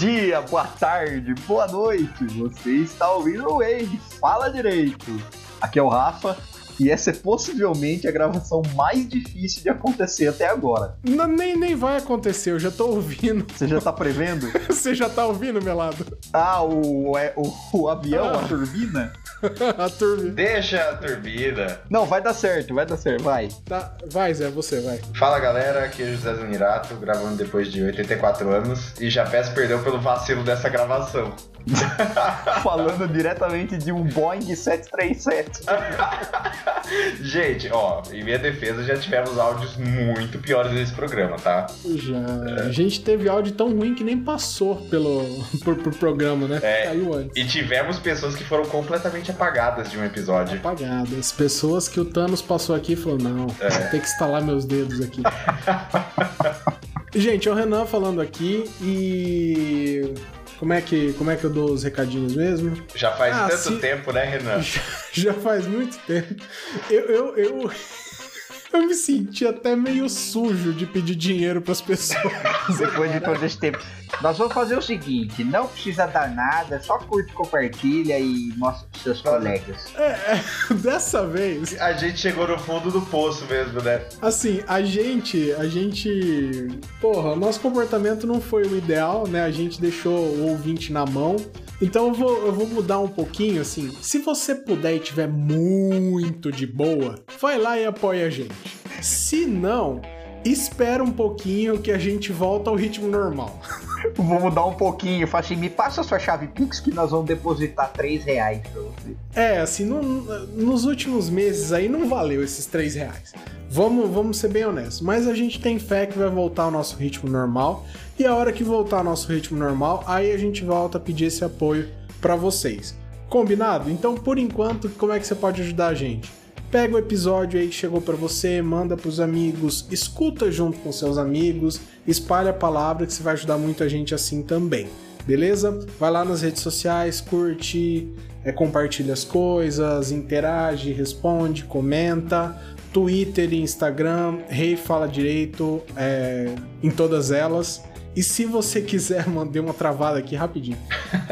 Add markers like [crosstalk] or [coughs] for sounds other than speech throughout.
Dia, boa tarde, boa noite. Você está ouvindo o Wade, fala direito. Aqui é o Rafa e essa é possivelmente a gravação mais difícil de acontecer até agora. Não, nem, nem vai acontecer, eu já tô ouvindo. Você já tá prevendo? [laughs] Você já tá ouvindo, Melado? Ah, o, é, o, o avião, ah. [laughs] a turbina? a turbina. Deixa a turbina. Não, vai dar certo, vai dar certo, vai. Tá, vai, Zé, você vai. Fala galera, aqui é o José Zanirato, gravando depois de 84 anos. E já peço perdão pelo vacilo dessa gravação. [laughs] Falando diretamente de um Boeing 737. [laughs] Gente, ó, em minha defesa já tivemos áudios muito piores nesse programa, tá? Já. É. A gente teve áudio tão ruim que nem passou pelo [laughs] por, por programa, né? É, Caiu antes. E tivemos pessoas que foram completamente apagadas de um episódio. Apagadas. Pessoas que o Thanos passou aqui e falou: não, é. vou ter que instalar meus dedos aqui. Gente, é o Renan falando aqui e como é que, como é que eu dou os recadinhos mesmo? Já faz ah, tanto se... tempo, né, Renan? Já, [laughs] já, faz muito tempo. Eu, eu, eu, eu me senti até meio sujo de pedir dinheiro para as pessoas. Depois de todo esse tempo. Nós vamos fazer o seguinte: não precisa dar nada, só curte, compartilha e mostra pros seus colegas. É, é, [laughs] dessa vez. A gente chegou no fundo do poço mesmo, né? Assim, a gente. A gente. Porra, nosso comportamento não foi o ideal, né? A gente deixou o ouvinte na mão. Então eu vou, eu vou mudar um pouquinho, assim. Se você puder e tiver muito de boa, vai lá e apoia a gente. Se não, espera um pouquinho que a gente volta ao ritmo normal. [laughs] Vou mudar um pouquinho. Fala assim, me passa a sua chave Pix que nós vamos depositar 3 reais pra você. É, assim, no, nos últimos meses aí não valeu esses 3 reais. Vamos, vamos ser bem honestos. Mas a gente tem fé que vai voltar ao nosso ritmo normal. E a hora que voltar ao nosso ritmo normal, aí a gente volta a pedir esse apoio para vocês. Combinado? Então, por enquanto, como é que você pode ajudar a gente? Pega o episódio aí que chegou para você, manda para os amigos, escuta junto com seus amigos, espalha a palavra que você vai ajudar muito a gente assim também. Beleza? Vai lá nas redes sociais, curte, é, compartilha as coisas, interage, responde, comenta. Twitter e Instagram, Rei hey Fala Direito, é, em todas elas. E se você [laughs] quiser, mandei uma travada aqui rapidinho.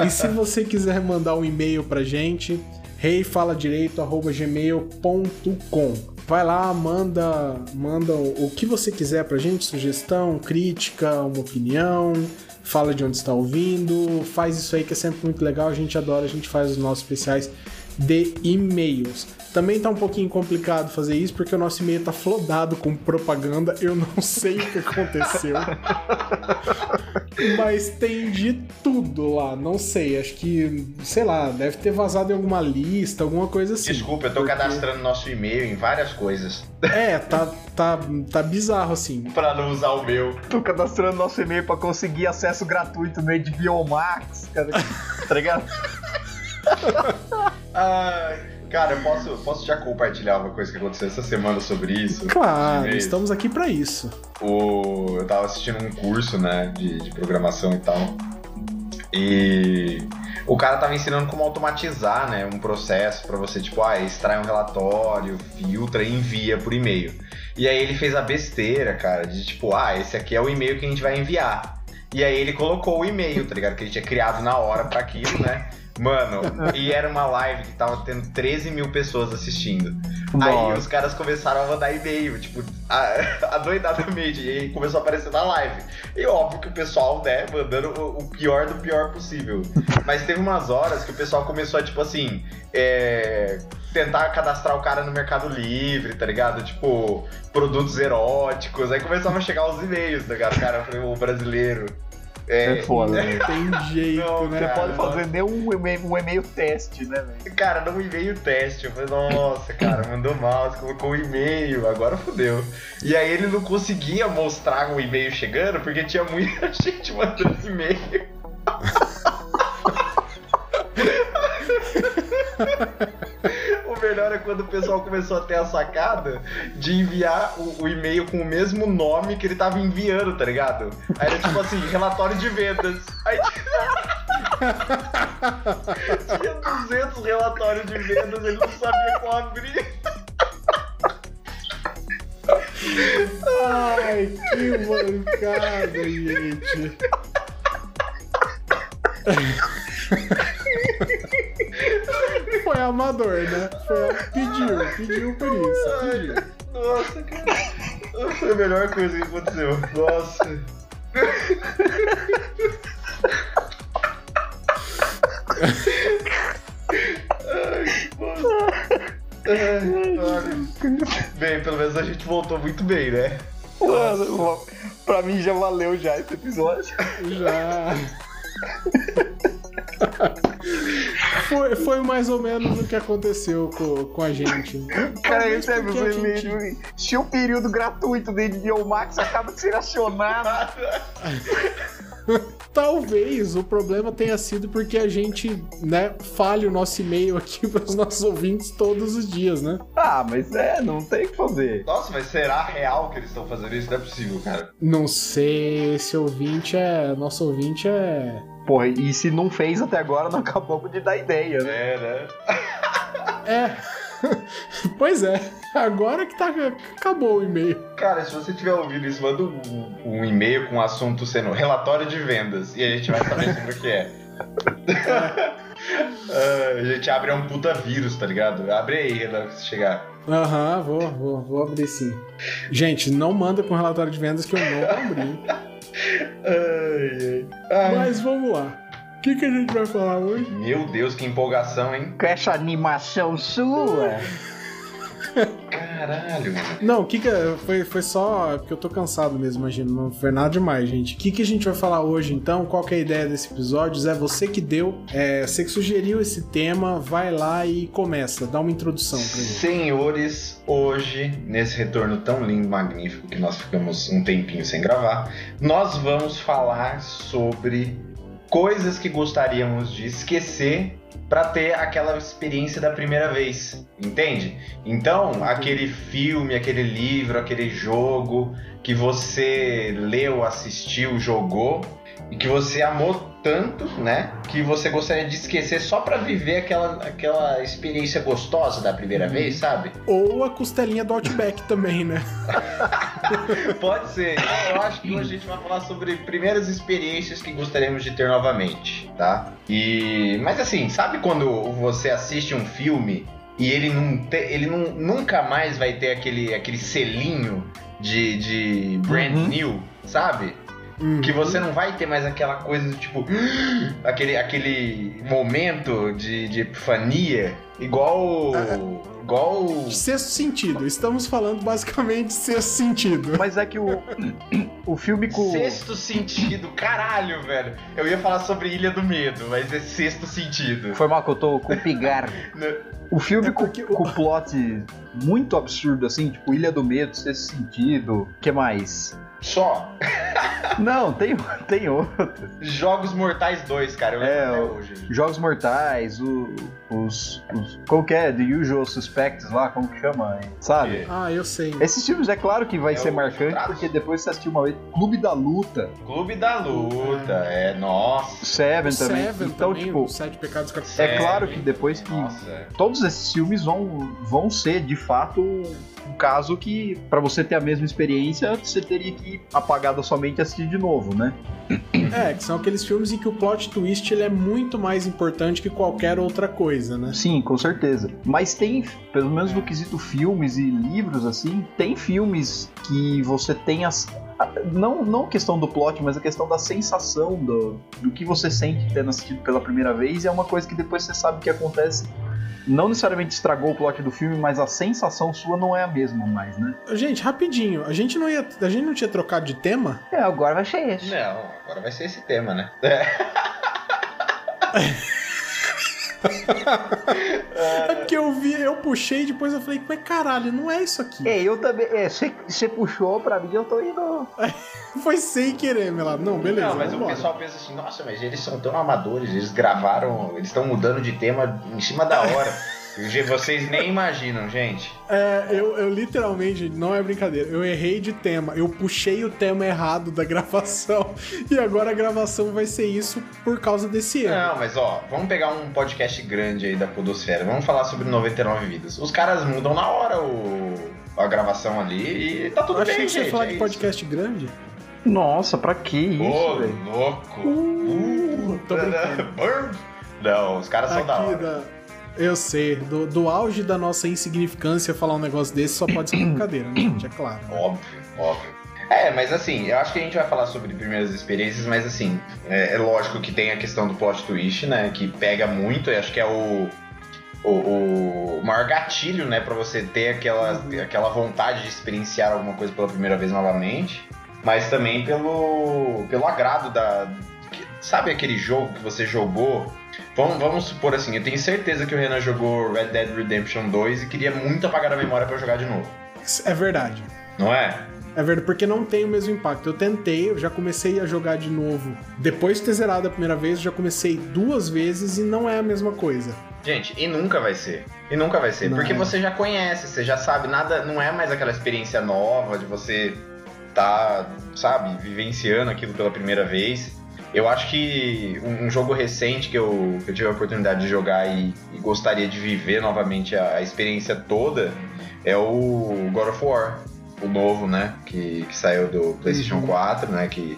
E se você quiser mandar um e-mail pra gente, reifaladireito@gmail.com. Vai lá, manda, manda o que você quiser pra gente, sugestão, crítica, uma opinião, fala de onde está ouvindo, faz isso aí que é sempre muito legal, a gente adora, a gente faz os nossos especiais de e-mails. Também tá um pouquinho complicado fazer isso porque o nosso e-mail tá flodado com propaganda. Eu não [laughs] sei o que aconteceu. Mas tem de tudo lá. Não sei. Acho que, sei lá, deve ter vazado em alguma lista, alguma coisa assim. Desculpa, eu tô porque... cadastrando nosso e-mail em várias coisas. É, tá, tá, tá bizarro assim. [laughs] pra não usar o meu. Tô cadastrando nosso e-mail pra conseguir acesso gratuito no HBO Max, cara. tá ligado? [laughs] Ai. Cara, eu posso, posso já compartilhar uma coisa que aconteceu essa semana sobre isso? Claro, estamos aqui para isso. O, eu tava assistindo um curso, né, de, de programação e tal. E o cara tava ensinando como automatizar, né, um processo para você, tipo, ah, extrai um relatório, filtra e envia por e-mail. E aí ele fez a besteira, cara, de tipo, ah, esse aqui é o e-mail que a gente vai enviar. E aí ele colocou o e-mail, tá ligado? Que ele tinha criado na hora para aquilo, né? Mano, e era uma live que tava tendo 13 mil pessoas assistindo. Nossa. Aí os caras começaram a mandar e-mail, tipo, [laughs] adoidadamente, e aí começou a aparecer na live. E óbvio que o pessoal, né, mandando o pior do pior possível. Mas teve umas horas que o pessoal começou a, tipo assim, é, tentar cadastrar o cara no Mercado Livre, tá ligado? Tipo, produtos eróticos. Aí começavam a chegar os e-mails, tá ligado? Cara, o brasileiro. É, é foda, [laughs] né? Tem jeito, não, né? Você pode fazer nem um e-mail, um e-mail teste, né, velho? Cara, não um e-mail teste. Eu falei, nossa, cara, mandou mal, você colocou um e-mail, agora fodeu. E aí ele não conseguia mostrar um e-mail chegando porque tinha muita [laughs] gente mandando esse e-mail. É quando o pessoal começou a ter a sacada de enviar o, o e-mail com o mesmo nome que ele tava enviando, tá ligado? Aí era tipo assim, relatório de vendas. Aí [laughs] tinha 200 relatórios de vendas, ele não sabia qual abrir. Ai, que mancada, gente. [laughs] Foi amador, né? Foi, pediu, pediu por isso. Pediu. Nossa, cara. Foi a melhor coisa que aconteceu. Nossa. Ai, Ai, bem, pelo menos a gente voltou muito bem, né? Mano, pra mim já valeu já esse episódio. Já. Foi, foi mais ou menos o que aconteceu com, com a gente. Cara, esse é a gente-. Tinha um período gratuito dentro de Max acaba de ser acionado. [laughs] Talvez o problema tenha sido porque a gente, né, falha o nosso e-mail aqui [laughs] para os nossos ouvintes todos os dias, né? Ah, mas é, não tem o que fazer. Nossa, mas será real que eles estão fazendo isso? Não é possível, cara. Não sei, esse ouvinte é. Nosso ouvinte é. Porra, e se não fez até agora, não acabamos de dar ideia, né? É, né? É. [laughs] pois é, agora que tá. Acabou o e-mail. Cara, se você tiver ouvindo isso, manda um, um e-mail com o assunto sendo relatório de vendas e a gente vai saber sobre o que é. [laughs] Ah, a gente abre um puta vírus, tá ligado? Abre aí, Renan, se chegar. Aham, vou, vou, vou abrir sim. Gente, não manda com relatório de vendas que eu não abri. [laughs] Ai, ai. Mas vamos lá. O que, que a gente vai falar hoje? Meu Deus, que empolgação, hein? Com essa animação sua. [laughs] Caralho, mano. Não, o que que é- foi, foi só porque eu tô cansado mesmo, imagino. Não foi nada demais, gente. O que, que a gente vai falar hoje, então? Qual que é a ideia desse episódio? Zé, você que deu, é, você que sugeriu esse tema, vai lá e começa. Dá uma introdução pra gente. Senhores, hoje, nesse retorno tão lindo, magnífico, que nós ficamos um tempinho sem gravar, nós vamos falar sobre coisas que gostaríamos de esquecer para ter aquela experiência da primeira vez, entende? Então, aquele filme, aquele livro, aquele jogo que você leu, assistiu, jogou e que você amou tanto, né, que você gostaria de esquecer só para viver aquela, aquela experiência gostosa da primeira vez, sabe? Ou a costelinha do Outback também, né? [laughs] Pode ser. Eu acho que hoje a gente vai falar sobre primeiras experiências que gostaríamos de ter novamente, tá? E mas assim, sabe quando você assiste um filme e ele não te, ele não, nunca mais vai ter aquele aquele selinho de, de brand Uhum. new, sabe? Uhum. Que você não vai ter mais aquela coisa do tipo. [gasps] aquele, aquele momento de, de epifania, igual. igual. Sexto sentido. Estamos falando basicamente de sexto sentido. Mas é que o, o filme com. Sexto sentido, caralho, velho. Eu ia falar sobre Ilha do Medo, mas é sexto sentido. Foi mal que eu tô com o pigar. [laughs] O filme É com, porque o- com plot muito absurdo, assim, tipo Ilha do Medo, Sexto Sentido. O que mais? Só. [laughs] Não, tem, tem outro. Jogos Mortais 2, cara. Eu É, até hoje. Jogos Mortais, o- os, os. Como que é? The Usual Suspects lá, como que chama? Sabe? Ah, eu sei. Esses filmes é claro que vai É ser marcante, Infiltrados? porque depois você assistiu uma vez Clube da Luta, Clube da Luta, é. Nossa. Seven O também. Seven então, também, tipo, Sete Pecados Capitais. é claro que depois que Nossa. é. todos esses filmes vão, vão ser de fato um caso que pra você ter a mesma experiência você teria que apagar da sua mente e assistir de novo, né? É, que são aqueles filmes em que o plot twist ele é muito mais importante que qualquer outra coisa, né? Sim, com certeza. Mas tem, pelo menos no quesito filmes e livros assim, tem filmes que você tem as não, não a questão do plot, mas a questão da sensação do, do que você sente tendo assistido pela primeira vez, e é uma coisa que depois você sabe que acontece. Não necessariamente estragou o plot do filme, mas a sensação sua não é a mesma mais, né? Gente, rapidinho, a gente não ia, a gente não tinha trocado de tema? É, agora vai ser esse. Não, agora vai ser esse tema, né? É [laughs] porque eu vi, eu puxei e depois eu falei, mas caralho, não é isso aqui. É, eu também. É, você puxou pra mim, eu tô indo. [laughs] Foi sem querer, meu lado. Não, beleza. Não, mas o pessoal pensa assim, nossa, mas eles são tão amadores, eles gravaram, eles estão mudando de tema em cima da hora. [laughs] Vocês nem imaginam, gente. É, eu, eu literalmente, não é brincadeira, eu errei de tema. Eu puxei o tema errado da gravação [laughs] e agora a gravação vai ser isso por causa desse erro. Não, mas ó, vamos pegar um podcast grande aí da Podosfera, vamos falar sobre 99 vidas. Os caras mudam na hora o, a gravação ali e tá tudo eu achei bem, que você ia gente. falar é de isso. podcast grande. Nossa, pra que isso, Ô, velho? louco. Uh. [laughs] Burn? Não, os caras são da Aqui hora. da... Eu sei, do, do auge da nossa insignificância falar um negócio desse só pode ser brincadeira, né, gente? É claro. Óbvio, óbvio. É, mas assim, eu acho que a gente vai falar sobre primeiras experiências, mas assim, é, é lógico que tem a questão do plot twist, né? Que pega muito, e acho que é o, o, o maior gatilho, né, pra você ter aquela, aquela vontade de experienciar alguma coisa pela primeira vez novamente, mas também pelo, pelo agrado da. Sabe aquele jogo que você jogou? Vamos, vamos supor assim, eu tenho certeza que o Renan jogou Red Dead Redemption 2 e queria muito apagar a memória pra jogar de novo, É verdade. não é? É verdade, porque não tem o mesmo impacto. Eu tentei, eu já comecei a jogar de novo. Depois de ter zerado a primeira vez, eu já comecei duas vezes e não é a mesma coisa. Gente, e nunca vai ser. E nunca vai ser. Não porque é. você já conhece, você já sabe, nada. Não é mais aquela experiência nova de você tá, sabe, vivenciando aquilo pela primeira vez. Eu acho que um, jogo recente que eu, que eu tive a oportunidade de jogar e, e gostaria de viver novamente a, a experiência toda é o God of War, o novo, né? Que, que saiu do PlayStation Uhum. 4, né? Que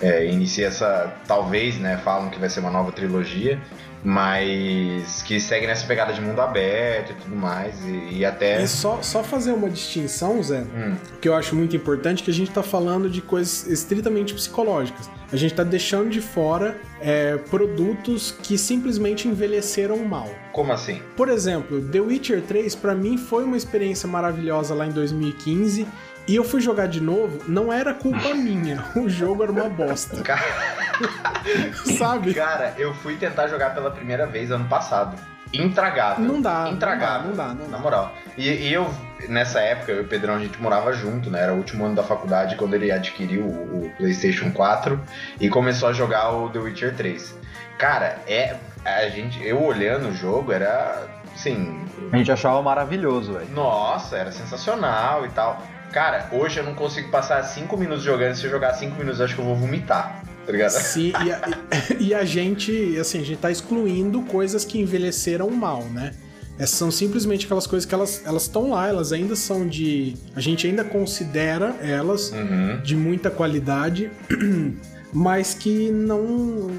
é, inicia essa. Talvez, né? Falam que vai ser uma nova trilogia, mas que segue nessa pegada de mundo aberto e tudo mais. E, e até. E só, só fazer uma distinção, Zé, Hum, que eu acho muito importante, que a gente tá falando de coisas estritamente psicológicas. A gente tá deixando de fora é, produtos que simplesmente envelheceram mal. como assim? Por exemplo, The Witcher 3 pra mim foi uma experiência maravilhosa lá em 2015 e eu fui jogar de novo, não era culpa [laughs] minha, o jogo era uma bosta, Cara, [laughs] sabe? cara, eu fui tentar jogar pela primeira vez ano passado. Intragável. Não dá, Intragável. não dá, não dá, não Na dá. moral. E, e eu, nessa época, eu e o Pedrão, a gente morava junto, né? Era o último ano da faculdade quando ele adquiriu o, o PlayStation 4 e começou a jogar o The Witcher 3. Cara, é. A gente, eu olhando o jogo, era. Assim. A gente achava maravilhoso, velho. Nossa, era sensacional e tal. Cara, hoje eu não consigo passar 5 minutos jogando. Se eu jogar 5 minutos, eu acho que eu vou vomitar. Tá ligado? Sim, e a, [laughs] e a gente, assim, a gente tá excluindo coisas que envelheceram mal, né? Essas são simplesmente aquelas coisas que elas elas estão lá, elas ainda são de. A gente ainda considera elas Uhum. de muita qualidade, [clears throat] mas que não,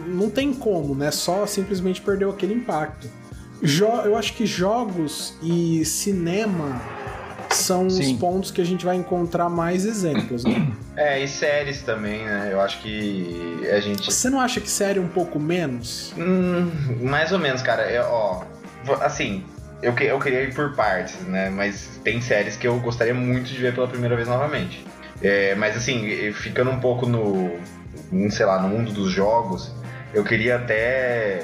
não tem como, né? Só simplesmente perdeu aquele impacto. Jo eu acho que jogos e cinema são Sim. os pontos que a gente vai encontrar mais exemplos, né? [coughs] É, e séries também, né? Eu acho que a gente. Você não acha que série um pouco menos? Hum, mais ou menos, cara. Eu, ó, assim, eu, que- eu queria ir por partes, né? Mas tem séries que eu gostaria muito de ver pela primeira vez novamente. É, mas assim, ficando um pouco no, sei lá, no mundo dos jogos, eu queria até,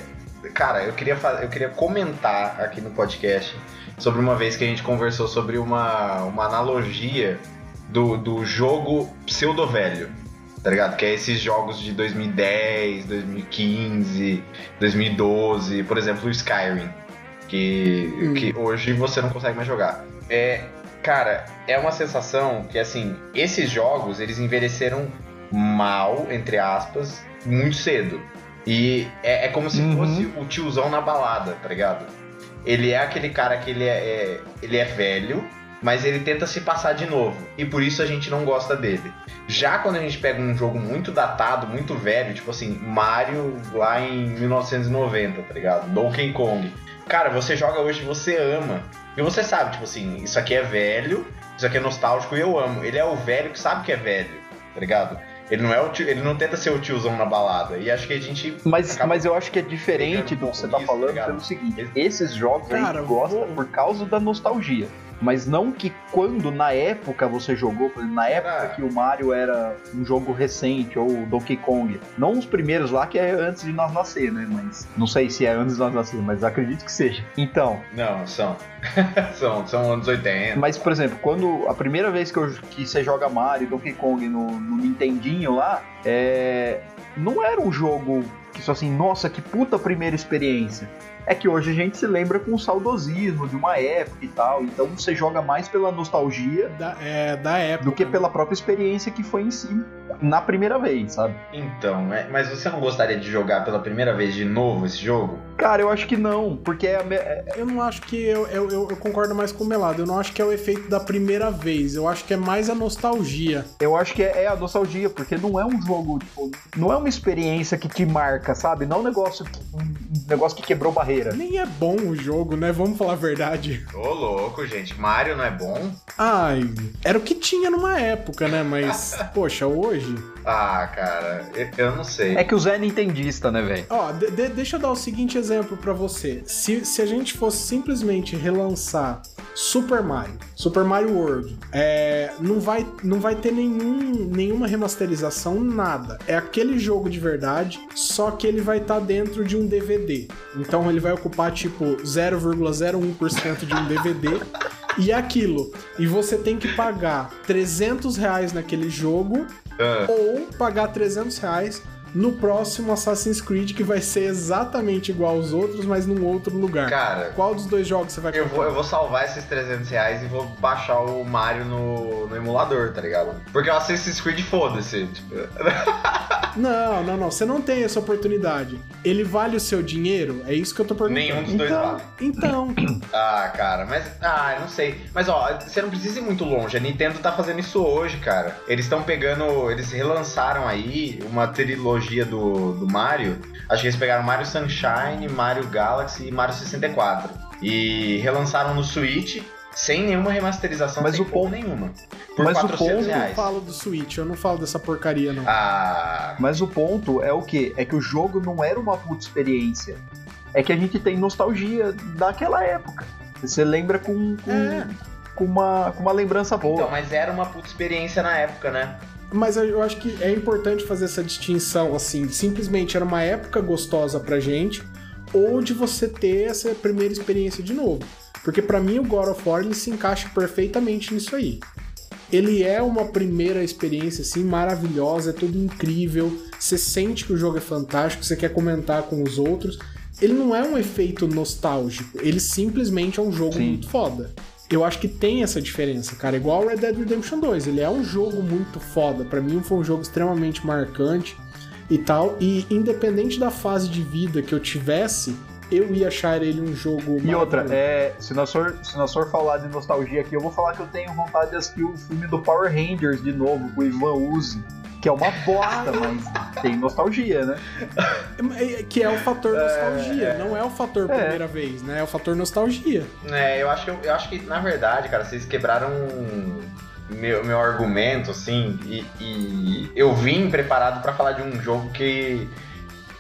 cara, eu queria eu queria comentar aqui no podcast sobre uma vez que a gente conversou sobre uma, uma analogia do, do jogo pseudo velho. Tá ligado? Que é esses jogos de 2010, 2015, 2012, por exemplo, o Skyrim, que, Hum. que hoje você não consegue mais jogar. É, cara, é uma sensação que assim, esses jogos eles envelheceram mal, entre aspas, muito cedo. E é, é como se Uhum. fosse o tiozão na balada, tá ligado? Ele é aquele cara que ele é, é- ele é velho, mas ele tenta se passar de novo. E por isso a gente não gosta dele. Já quando a gente pega um jogo muito datado, muito velho, tipo assim, Mario lá em 1990, tá ligado? Donkey Kong. Cara, você joga hoje você ama. E você sabe, tipo assim, isso aqui é velho, isso aqui é nostálgico e eu amo. Ele é o velho que sabe que é velho, tá ligado? Ele não é o tio, ele não tenta ser o tiozão na balada. E acho que a gente Mas, mas eu acho que é diferente do que você tá tá falando ligado? pelo seguinte: esses jogos a Cara, gente gosta vou- por causa da nostalgia. Mas não que quando na época você jogou, por exemplo, na época Ah. que o Mario era um jogo recente, ou o Donkey Kong. Não os primeiros lá, que é antes de nós nascer, né? Mas não sei se é antes de nós nascer, mas acredito que seja. Então, Não, são. [laughs] são, são anos 80. mas por exemplo, quando a primeira vez que, eu, que você joga Mario, Donkey Kong no, no Nintendinho lá, é, não era um jogo que só assim, nossa, que puta primeira experiência. É que hoje a gente se lembra com o saudosismo de uma época e tal, então você joga mais pela nostalgia Da, é, da época. do que pela própria experiência que foi em si. na primeira vez, sabe? Então, é- mas você não gostaria de jogar pela primeira vez de novo esse jogo? Cara, eu acho que não, porque é, a me- é- Eu não acho que. Eu, eu, eu- eu concordo mais com o Melado. Eu não acho que é o efeito da primeira vez. Eu acho que é mais a nostalgia. eu acho que é, é a nostalgia, porque não é um jogo, tipo, não é uma experiência que te marca, sabe? Não é um negócio que, um negócio que quebrou barreira. Nem é bom o jogo, né? Vamos falar a verdade. Ô, louco, gente. Mario não é bom? Ai, era o que tinha numa época, né? Mas, [laughs] poxa, hoje. Ah, cara, eu, não sei. É que o Zé é nintendista, né, velho? Ó, de- de- deixa eu dar o seguinte exemplo pra você. Se, se a gente fosse simplesmente relançar Super Mario, Super Mario World, é, não, vai, não vai ter nenhum, nenhuma remasterização, nada. É aquele jogo de verdade, só que ele vai estar dentro de um DVD. Então ele vai ocupar tipo 0,01% de um DVD. E aquilo. E você tem que pagar 300 reais naquele jogo Ah, ou pagar 300 reais no próximo Assassin's Creed, que vai ser exatamente igual aos outros, mas num outro lugar. cara, Qual dos dois jogos você vai eu comprar? vou, eu vou salvar esses 300 reais e vou baixar o Mario no, no emulador, tá ligado? Porque o Assassin's Creed, foda-se. Tipo, [laughs] Não, não, não. Você não tem essa oportunidade. Ele vale o seu dinheiro? É isso que eu tô perguntando. nenhum dos dois Então- vale. Então, [coughs] Ah, cara, mas. Ah, eu não sei. Mas ó, você não precisa ir muito longe. A Nintendo tá fazendo isso hoje, cara. Eles estão pegando. Eles relançaram aí uma trilogia do, do Mario. Acho que eles pegaram Mario Sunshine, Mario Galaxy e Mario 64. E relançaram no Switch sem nenhuma remasterização, Mas sem o ponto- nenhuma. Por mas o 400 ponto- eu não reais. falo do Switch, eu não falo dessa porcaria, não. Ah. Mas o ponto é o quê? É que o jogo não era uma puta experiência. É que a gente tem nostalgia daquela época. Você lembra com, com, É. com uma, com uma lembrança boa. Então, mas era uma puta experiência na época, né? Mas eu acho que é importante fazer essa distinção, assim, simplesmente era uma época gostosa pra gente, ou de você ter essa primeira experiência de novo. Porque pra mim o God of War se encaixa perfeitamente nisso aí. Ele é uma primeira experiência assim maravilhosa, é tudo incrível, você sente que o jogo é fantástico, você quer comentar com os outros. Ele não é um efeito nostálgico, ele simplesmente é um jogo Sim. muito foda. Eu acho que tem essa diferença, cara. Igual Red Dead Redemption 2. Ele é um jogo muito foda. Pra mim foi um jogo extremamente marcante e tal. E independente da fase de vida que eu tivesse, eu ia achar ele um jogo E outra, é, se, nós for, se nós for falar de nostalgia aqui, eu vou falar que eu tenho vontade de assistir o filme do Power Rangers de novo, com o Ivan Uzi. Que é uma [laughs] bosta, mas tem nostalgia, né? É- Que é o fator nostalgia, não é o fator É. primeira vez, né? É o fator nostalgia. É, eu acho que, eu acho que na verdade, cara, vocês quebraram meu, meu argumento, assim, e, e eu vim preparado pra falar de um jogo que.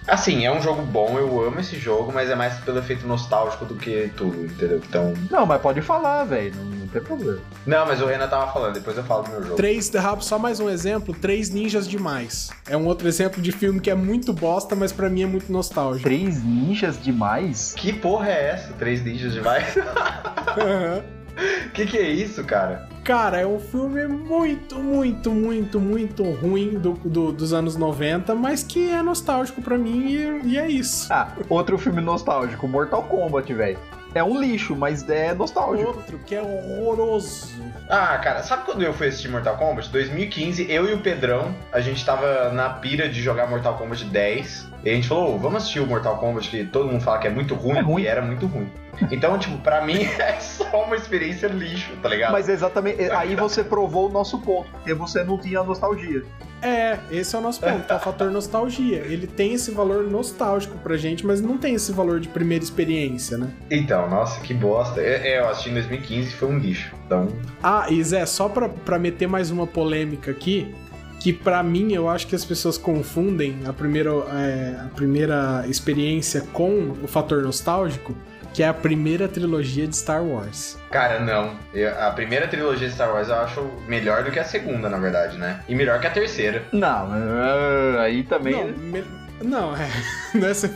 Assim, é um jogo bom, eu amo esse jogo, mas é mais pelo efeito nostálgico do que tudo, entendeu? Então. Não, mas pode falar, velho, não, não tem problema. Não, mas o Renan tava falando, depois eu falo do meu jogo. Três, só mais um exemplo, Três Ninjas Demais. É um outro exemplo de filme que é muito bosta, mas pra mim é muito nostálgico. Três ninjas demais? Que porra é essa? Três ninjas demais? [laughs] que que é isso, cara? Cara, é um filme muito, muito, muito, muito ruim do, do- dos anos 90, mas que é nostálgico pra mim e, e é isso. Ah, outro filme nostálgico, Mortal Kombat, velho. É um lixo, mas é nostálgico. Outro que é horroroso. Ah, cara, sabe quando eu fui assistir Mortal Kombat? 2015, eu e o Pedrão, a gente tava na pira de jogar Mortal Kombat 10. E a gente falou, "Ô, vamos assistir o Mortal Kombat que todo mundo fala que é muito ruim, É ruim. e era muito ruim. Então, tipo, pra mim [laughs] é só uma experiência lixo, tá ligado? Mas exatamente, aí você provou o nosso ponto, porque você não tinha nostalgia. É, esse é o nosso ponto, é o fator nostalgia. Ele tem esse valor nostálgico pra gente, mas não tem esse valor de primeira experiência, né? Então, nossa, que bosta. É, é, eu assisti em 2015 e foi um lixo. Então, Ah, e Zé, só pra, pra meter mais uma polêmica aqui, que pra mim eu acho que as pessoas confundem a primeira, é, a primeira experiência com o fator nostálgico, que é a primeira trilogia de Star Wars. cara, não. Eu- a primeira trilogia de Star Wars eu acho melhor do que a segunda, na verdade, né? E melhor que a terceira. Não, ah, aí também. Não, me- não, é. [laughs] Nessa,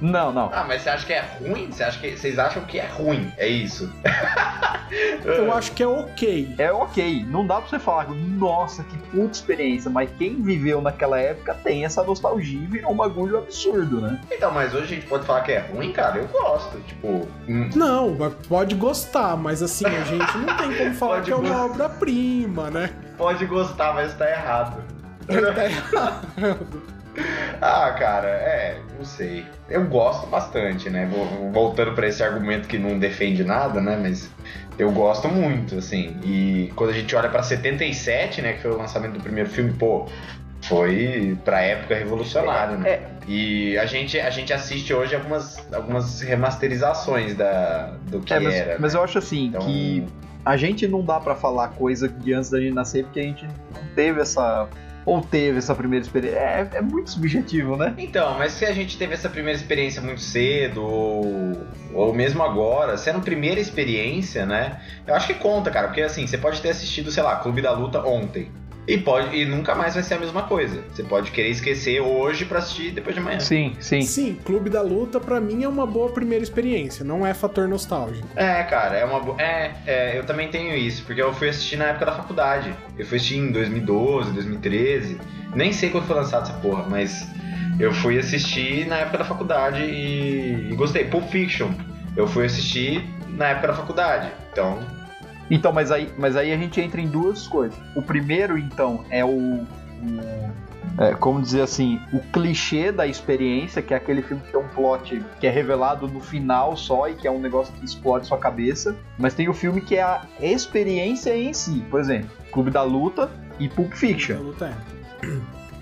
Não, não. Ah, mas você acha que é ruim? Você acha que vocês acham que é ruim? É isso? [laughs] eu acho que é ok. É ok, não dá pra você falar, nossa, que puta experiência, mas quem viveu naquela época tem essa nostalgia e virou um bagulho absurdo, né? Então, mas hoje a gente pode falar que é ruim, cara? Eu gosto. Tipo, hum, Não, mas pode gostar, mas assim, a gente não tem como falar Pode que é uma obra-prima, né? pode gostar, mas tá errado. Tá errado. [laughs] Ah, cara, é, não sei. Eu gosto bastante, né? Voltando para esse argumento que não defende nada, né? Mas eu gosto muito, assim. E quando a gente olha para 77, né, que foi o lançamento do primeiro filme, pô, foi pra época revolucionário, né? É. E a gente, a gente assiste hoje algumas, algumas remasterizações da, do que é, mas, era. Mas né? eu acho assim então... que a gente não dá para falar coisa de antes da gente nascer porque a gente não teve essa ou teve essa primeira experiência? É, é, muito subjetivo, né? Então, mas se a gente teve essa primeira experiência muito cedo, ou, ou mesmo agora, sendo primeira experiência, né? Eu acho que conta, cara, porque assim, você pode ter assistido, sei lá, Clube da Luta ontem. E, pode, e nunca mais vai ser a mesma coisa. Você pode querer esquecer hoje para assistir depois de amanhã. Sim, sim. Sim, Clube da Luta para mim é uma boa primeira experiência, não é fator nostálgico. É, cara, é uma boa. É, é, eu também tenho isso, porque eu fui assistir na época da faculdade. Eu fui assistir em 2012, 2013. Nem sei quando foi lançado essa porra, mas eu fui assistir na época da faculdade e, e gostei. Pulp Fiction, eu fui assistir na época da faculdade. Então, então, mas aí, mas aí a gente entra em duas coisas. O primeiro, então, é o, é, como dizer assim, o clichê da experiência, que é aquele filme que tem um plot que é revelado no final só e que é um negócio que explode sua cabeça. Mas tem o filme que é a experiência em si. Por exemplo, Clube da Luta e Pulp Fiction. Clube da Luta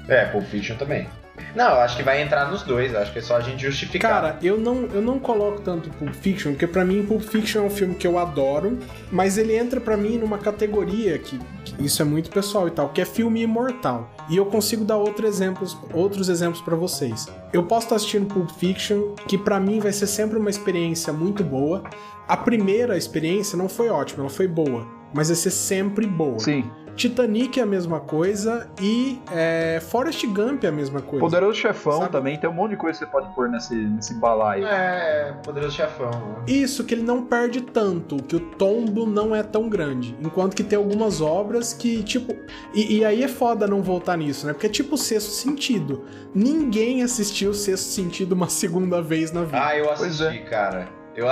é. É, Pulp Fiction também. Não, eu acho que vai entrar nos dois, acho que é só a gente justificar. Cara, eu não, eu não coloco tanto Pulp Fiction, porque para mim Pulp Fiction é um filme que eu adoro, mas ele entra para mim numa categoria que, que, isso é muito pessoal e tal, que é filme imortal. E eu consigo dar outro exemplos, outros exemplos para vocês. Eu posso estar assistindo Pulp Fiction, que para mim vai ser sempre uma experiência muito boa. A primeira experiência não foi ótima, ela foi boa, mas vai ser sempre boa. Sim. Titanic é a mesma coisa e é, Forrest Gump é a mesma coisa. Poderoso Chefão Sabe? também, tem um monte de coisa que você pode pôr nesse, nesse balaio. É, Poderoso Chefão. Né? Isso, que ele não perde tanto, que o tombo não é tão grande. Enquanto que tem algumas obras que, tipo. E, e aí é foda não voltar nisso, né? Porque é tipo o sexto sentido. Ninguém assistiu o sexto sentido uma segunda vez na vida. Ah, eu assisti, é. cara. Eu,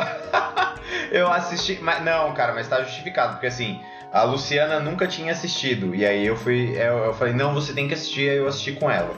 [laughs] eu assisti. Mas, não, cara, mas tá justificado, porque assim. A Luciana nunca tinha assistido. E aí eu fui. Eu, eu falei, não, você tem que assistir, aí eu assisti com ela.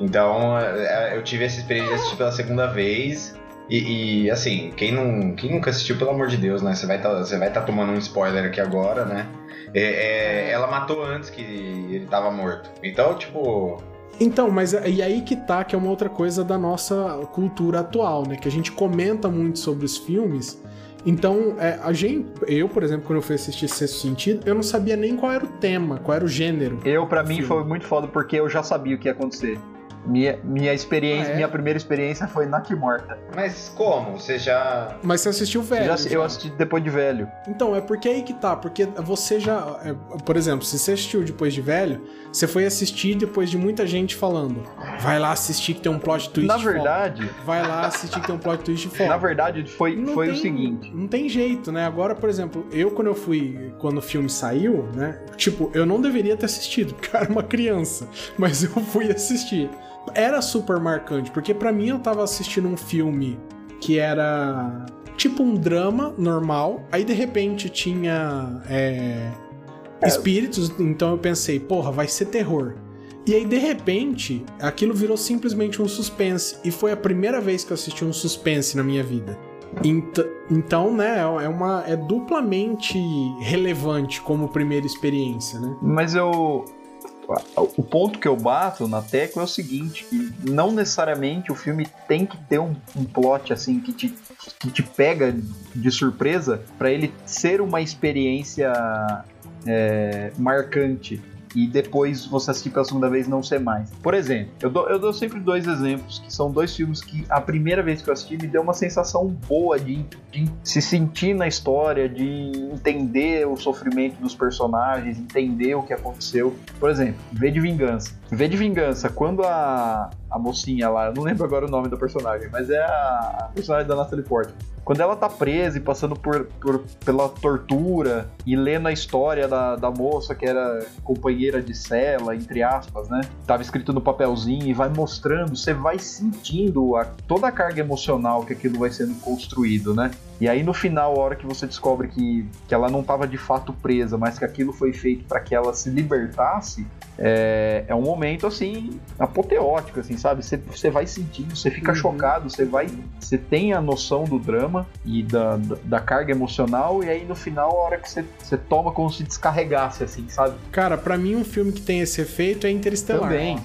Então é, eu tive essa experiência de assistir pela segunda vez. E, e, assim, quem, não, quem nunca assistiu, pelo amor de Deus, né? Você vai tá, estar tá tomando um spoiler aqui agora, né? É, é, ela matou antes que ele tava morto. Então, tipo. Então, mas e aí que tá, que é uma outra coisa da nossa cultura atual, né? Que a gente comenta muito sobre os filmes então, é, a gente, eu, por exemplo, quando eu fui assistir Sexto Sentido, eu não sabia nem qual era o tema, qual era o gênero. Eu, para mim, filme. foi muito foda porque eu já sabia o que ia acontecer. Minha, minha experiência, ah, é? minha primeira experiência foi Nack Morta. Mas como? Você já. Mas você assistiu velho? Já, já. Eu assisti depois de velho. Então, é porque aí que tá. Porque você já. É, por exemplo, se você assistiu depois de velho, você foi assistir depois de muita gente falando. Vai lá assistir que tem um plot twist. Na verdade. Foda. Vai lá assistir que tem um plot twist foda. Na verdade, foi, foi tem, o seguinte. Não tem jeito, né? Agora, por exemplo, eu quando eu fui. Quando o filme saiu, né? Tipo, eu não deveria ter assistido, porque eu era uma criança. Mas eu fui assistir era super marcante, porque para mim eu tava assistindo um filme que era tipo um drama normal, aí de repente tinha é, é, espíritos, então eu pensei, porra, vai ser terror. E aí, de repente, aquilo virou simplesmente um suspense. E foi a primeira vez que eu assisti um suspense na minha vida. Então, né, é uma é duplamente relevante como primeira experiência, né? Mas eu o ponto que eu bato na tecla é o seguinte, que não necessariamente o filme tem que ter um, um plot assim que te, que te pega de surpresa para ele ser uma experiência é, marcante e depois você assistir pela segunda vez não ser mais. Por exemplo, eu dou, eu dou sempre dois exemplos, que são dois filmes que a primeira vez que eu assisti me deu uma sensação boa de, de se sentir na história, de entender o sofrimento dos personagens, entender o que aconteceu. Por exemplo, V de Vingança. V de Vingança, quando a, a mocinha lá, eu não lembro agora o nome da personagem, mas é a, a personagem da Natalie Portman quando ela tá presa e passando por, por, pela tortura e lendo a história da, da moça que era companheira de cela, entre aspas, né? Tava escrito no papelzinho e vai mostrando, você vai sentindo a, toda a carga emocional que aquilo vai sendo construído, né? E aí no final, a hora que você descobre que, que ela não estava de fato presa, mas que aquilo foi feito para que ela se libertasse, é, é um momento assim apoteótico, assim, sabe? Você, você vai sentindo, você fica uhum. chocado, você vai, você tem a noção do drama e da, da, da, carga emocional, e aí no final, a hora que você, você toma como se descarregasse, assim, sabe? Cara, para mim um filme que tem esse efeito é Interestelar. Também.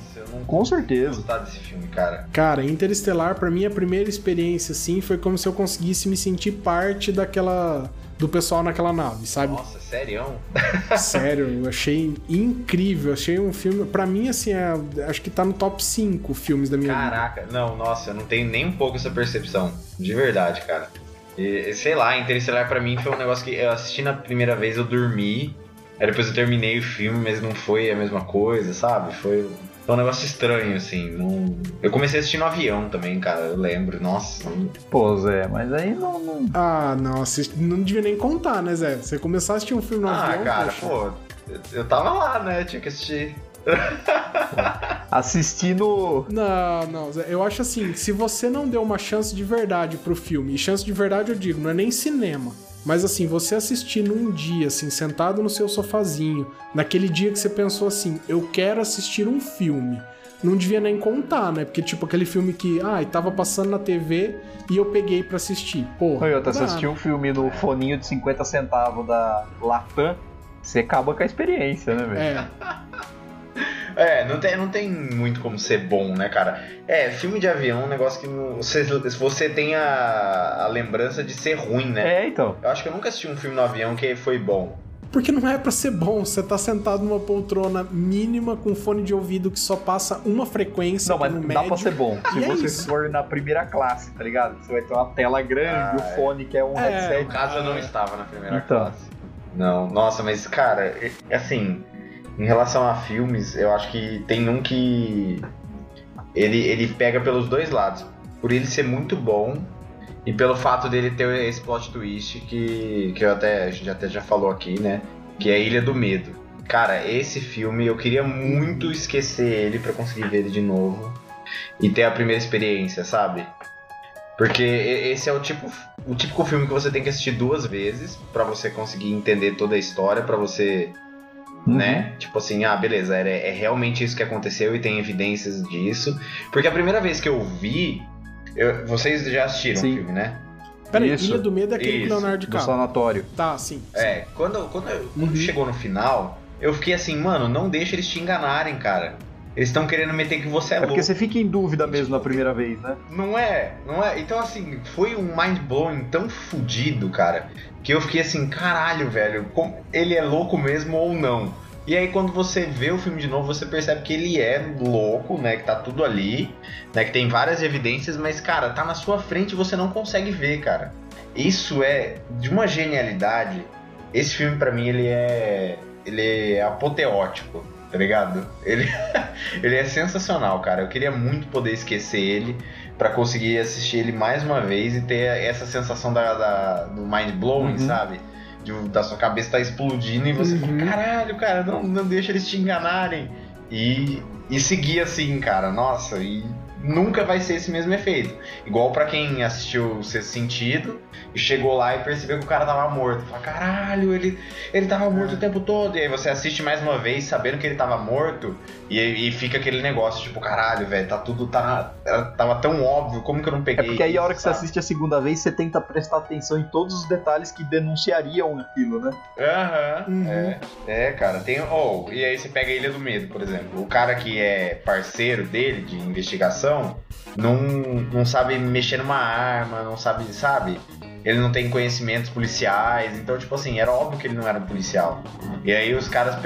Com certeza. gostar desse filme, cara. Cara, Interestelar, para mim, a primeira experiência, assim, foi como se eu conseguisse me sentir parte daquela. do pessoal naquela nave, sabe? Nossa, sério? [laughs] Sério, eu achei incrível. Achei um filme. para mim, assim, é, acho que tá no top 5 filmes da minha Caraca, vida. não, nossa, eu não tenho nem um pouco essa percepção. De verdade, cara. E, sei lá, Interestelar para mim foi um negócio que eu assisti na primeira vez, eu dormi. Aí depois eu terminei o filme, mas não foi a mesma coisa, sabe? Foi é um negócio estranho, assim. Não... Eu comecei a assistir no avião também, cara. Eu lembro. Nossa. Pô, Zé, mas aí não. não... Ah, não. Não devia nem contar, né, Zé? Você começou a assistir um filme no ah, avião. Ah, cara, poxa. pô. Eu tava lá, né? Tinha que assistir. [laughs] Assistindo. Não, não, Zé. Eu acho assim: se você não deu uma chance de verdade pro filme, e chance de verdade eu digo, não é nem cinema mas assim, você assistir num dia, assim, sentado no seu sofazinho, naquele dia que você pensou assim, eu quero assistir um filme. Não devia nem contar, né? Porque, tipo, aquele filme que, ah, tava passando na TV e eu peguei para assistir. Pô. Eu assisti um filme no foninho de 50 centavos da Latam, você acaba com a experiência, né, velho? É. [laughs] É, não tem, não tem muito como ser bom, né, cara? É, filme de avião é um negócio que você, você tem a, a lembrança de ser ruim, né? É, então. Eu acho que eu nunca assisti um filme no avião que foi bom. Porque não é para ser bom, você tá sentado numa poltrona mínima com fone de ouvido que só passa uma frequência. Não, mas dá médio, pra ser bom. Se é você for na primeira classe, tá ligado? Você vai ter uma tela grande, ah, o é. fone que é um é, headset. No caso, eu não estava na primeira então. classe. Não, nossa, mas cara, assim, em relação a filmes, eu acho que tem um que ele, ele pega pelos dois lados. Por ele ser muito bom e pelo fato dele ter esse plot twist que, que eu até, a gente até já falou aqui, né? Que é Ilha do Medo. Cara, esse filme eu queria muito esquecer ele para conseguir ver ele de novo e ter a primeira experiência, sabe? Porque esse é o tipo o típico filme que você tem que assistir duas vezes para você conseguir entender toda a história, para você. Né? Tipo assim, ah, beleza, é, é realmente isso que aconteceu e tem evidências disso. Porque a primeira vez que eu vi, eu, vocês já assistiram sim. o filme, né? Peraí, Ilha do Medo é aquele isso, Leonardo DiCaprio. Do sanatório. Tá, sim. sim. É, quando, quando, quando uhum. chegou no final, eu fiquei assim, mano, não deixa eles te enganarem, cara. Eles estão querendo meter que você é, é louco. porque você fica em dúvida mesmo na primeira vez, né? Não é, não é. Então, assim, foi um mind blowing tão fodido, cara, que eu fiquei assim, caralho, velho, ele é louco mesmo ou não? E aí quando você vê o filme de novo, você percebe que ele é louco, né? Que tá tudo ali, né? Que tem várias evidências, mas, cara, tá na sua frente e você não consegue ver, cara. Isso é de uma genialidade. Esse filme, para mim, ele é. Ele é apoteótico, tá ligado? Ele, [laughs] ele é sensacional, cara. Eu queria muito poder esquecer ele para conseguir assistir ele mais uma vez e ter essa sensação da, da do mind blowing, uhum. sabe? de, da sua cabeça tá explodindo e você uhum. fala, caralho, cara, não, não deixa eles te enganarem. E, e seguir assim, cara, nossa, e nunca vai ser esse mesmo efeito. Igual para quem assistiu o Sexto Sentido e chegou lá e percebeu que o cara tava morto. Fala, caralho, ele, ele tava morto o tempo todo. E aí você assiste mais uma vez sabendo que ele tava morto e, e fica aquele negócio, tipo, caralho, velho, tá tudo. Tá, tava tão óbvio, como que eu não peguei? É porque aí a hora que sabe? você assiste a segunda vez, você tenta prestar atenção em todos os detalhes que denunciariam aquilo, né? Aham, uhum, uhum. é. É, cara, tem. Oh, e aí você pega a Ilha do Medo, por exemplo. O cara que é parceiro dele de investigação não, não sabe mexer numa arma, não sabe, sabe? Ele não tem conhecimentos policiais, então, tipo assim, era óbvio que ele não era um policial. E aí os caras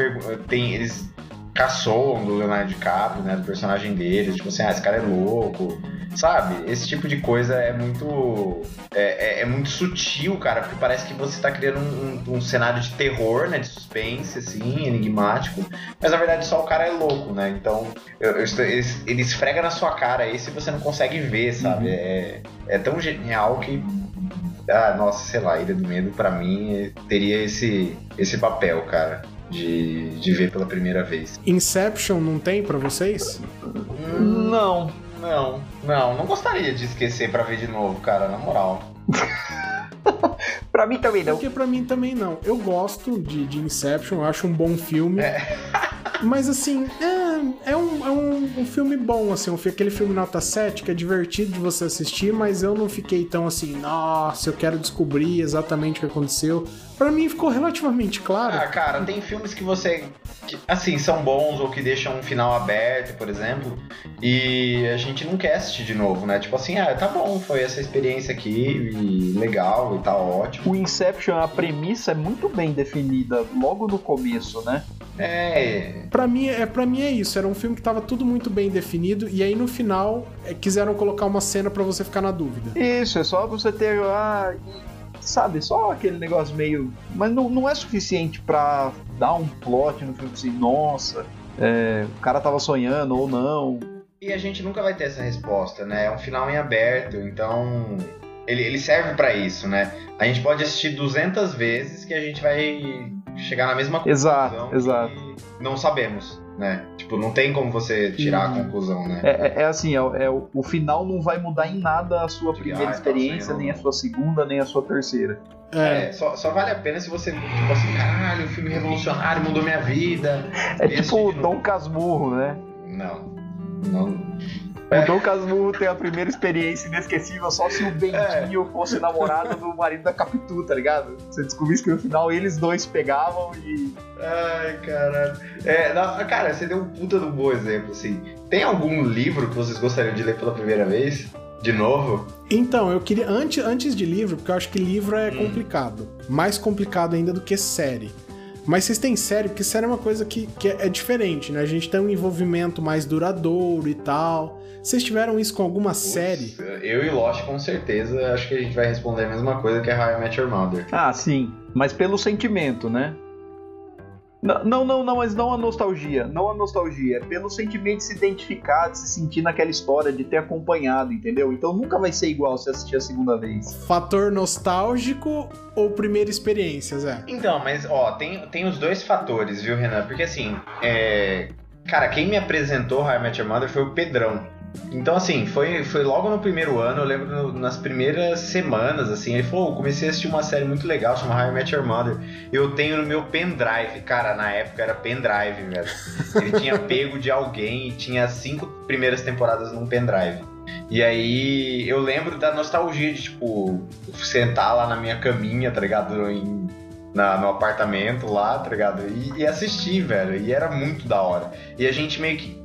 tem, eles caçoam do Leonardo DiCaprio, né, do personagem dele, tipo assim, ah, esse cara é louco, sabe? Esse tipo de coisa é muito é, é, é muito sutil, cara, porque parece que você está criando um, um, um, cenário de terror, né, de suspense, assim, enigmático, mas na verdade só o cara é louco, né? Então eu, eu estou, ele, ele esfrega na sua cara esse você não consegue ver, sabe? Uhum. É, é tão genial que ah, nossa, sei lá, Ilha do Medo para mim teria esse esse papel, cara de, de ver pela primeira vez. Inception não tem para vocês? Não, não, não. Não gostaria de esquecer para ver de novo, cara, na moral. [laughs] Pra mim também não. Porque pra mim também não. Eu gosto de, de Inception, eu acho um bom filme. É. [laughs] Mas assim, é, é, um, é um, um, filme bom, assim, um, aquele filme nota 7 que é divertido de você assistir, mas eu não fiquei tão assim, nossa, eu quero descobrir exatamente o que aconteceu. Pra mim ficou relativamente claro. Ah, cara, tem filmes que você. Que, assim, são bons ou que deixam um final aberto, por exemplo, e a gente não quer assistir de novo, né? Tipo assim, ah, tá bom, foi essa experiência aqui, e legal, e tá ótimo. O Inception, a premissa é muito bem definida logo no começo, né? É. Pra mim, é, pra mim é isso. Era um filme que tava tudo muito bem definido. E aí no final é, quiseram colocar uma cena para você ficar na dúvida. Isso, é só você ter. Ah, sabe, só aquele negócio meio. Mas não, não é suficiente para dar um plot no filme assim, nossa, é, o cara tava sonhando ou não. E a gente nunca vai ter essa resposta, né? É um final em aberto, então ele, ele serve para isso, né? A gente pode assistir 200 vezes que a gente vai chegar na mesma conclusão. Exato, exato. Não sabemos, né? Tipo, não tem como você tirar a conclusão, né? É, é, é assim, é, é, o final não vai mudar em nada a sua primeira ah, experiência, nem a sua segunda, nem a sua terceira. É, é só, só, vale a pena se você, tipo assim, caralho, um filme revolucionário, mudou minha vida. É tipo Dom Casmurro, né? Não. Não, o Dom Casmurro tem a primeira experiência inesquecível só se o Bentinho é. fosse namorado do marido da Capitu, tá ligado? Você descobrisse que no final eles dois pegavam e. Ai, caralho. É, não, cara, você deu um puta do bom exemplo, assim. Tem algum livro que vocês gostariam de ler pela primeira vez? De novo? Então, eu queria. Antes, antes de livro, porque eu acho que livro é hum. complicado. Mais complicado ainda do que série. Mas vocês têm série, porque série é uma coisa que, que é diferente, né? A gente tem um envolvimento mais duradouro e tal. Vocês tiveram isso com alguma série? Eu e Lost, com certeza, acho que a gente vai responder a mesma coisa que a How I Met Your Mother. Ah, sim. Mas pelo sentimento, né? Não, não, não, mas não a nostalgia. Não a nostalgia. É pelo sentimento de se identificar, de se sentir naquela história, de ter acompanhado, entendeu? Então nunca vai ser igual se assistir a segunda vez. Fator nostálgico ou primeira experiência, Zé? Então, mas ó, tem, tem os dois fatores, viu, Renan? Porque assim, é... cara, quem me apresentou How I Met Your Mother foi o Pedrão. Então, assim, foi, foi logo no primeiro ano, eu lembro no, nas primeiras semanas, assim, ele falou, comecei a assistir uma série muito legal, chamada How I Met Your Mother. Eu tenho no meu pendrive, cara, na época era pendrive, velho. Ele tinha [laughs] pego de alguém e tinha cinco primeiras temporadas num pendrive. E aí eu lembro da nostalgia de, tipo, sentar lá na minha caminha, tá ligado? Em, na, no apartamento lá, tá ligado? E, e assistir, velho. E era muito da hora. E a gente meio que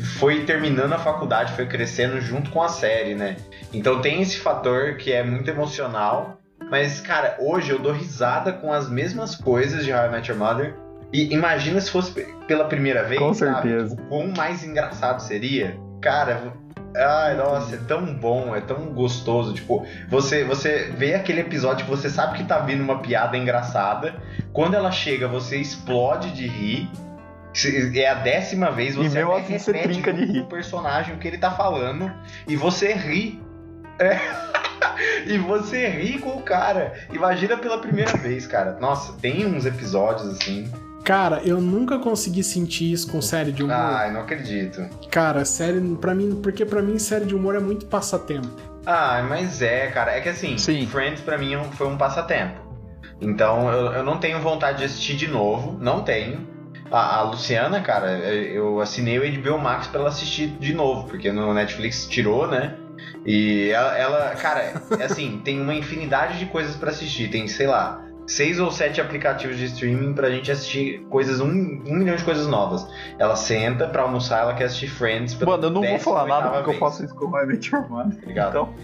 foi terminando a faculdade, foi crescendo junto com a série, né? Então tem esse fator que é muito emocional. Mas, cara, hoje eu dou risada com as mesmas coisas de How I Met Your Mother. E imagina se fosse pela primeira vez. Com certeza. Tipo, quão mais engraçado seria. Cara, Ai, nossa, é tão bom, é tão gostoso. Tipo, você, você vê aquele episódio que você sabe que tá vindo uma piada engraçada. Quando ela chega, você explode de rir. É a décima vez você e meu assim você trinca de rir. o personagem, o que ele tá falando, e você ri. É. [laughs] e você ri com o cara. Imagina pela primeira vez, cara. Nossa, tem uns episódios assim. Cara, eu nunca consegui sentir isso com série de humor. Ah, não acredito. Cara, série, para mim, porque para mim série de humor é muito passatempo. Ah, mas é, cara, é que assim, Sim. Friends para mim foi um passatempo. Então eu, eu não tenho vontade de assistir de novo, não tenho. A, a, Luciana, cara, eu assinei o HBO Max pra ela assistir de novo, porque no Netflix tirou, né? E ela, ela cara, é assim, [laughs] tem uma infinidade de coisas para assistir. Tem, sei lá, seis ou sete aplicativos de streaming pra gente assistir coisas, um, um milhão de coisas novas. Ela senta pra almoçar, ela quer assistir Friends. Mano, eu não vou falar nada porque vez. eu faço isso com o My Mother. Então...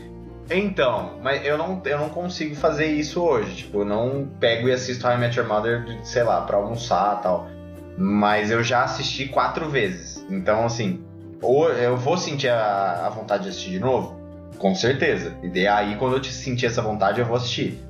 Então, mas eu não, eu não consigo fazer isso hoje. Tipo, eu não pego e assisto How I Met Your Mother, sei lá, pra almoçar e tal. Mas eu já assisti quatro vezes. Então, assim, ou eu vou sentir a, a vontade de assistir de novo? Com certeza. E aí, quando eu sentir essa vontade, eu vou assistir.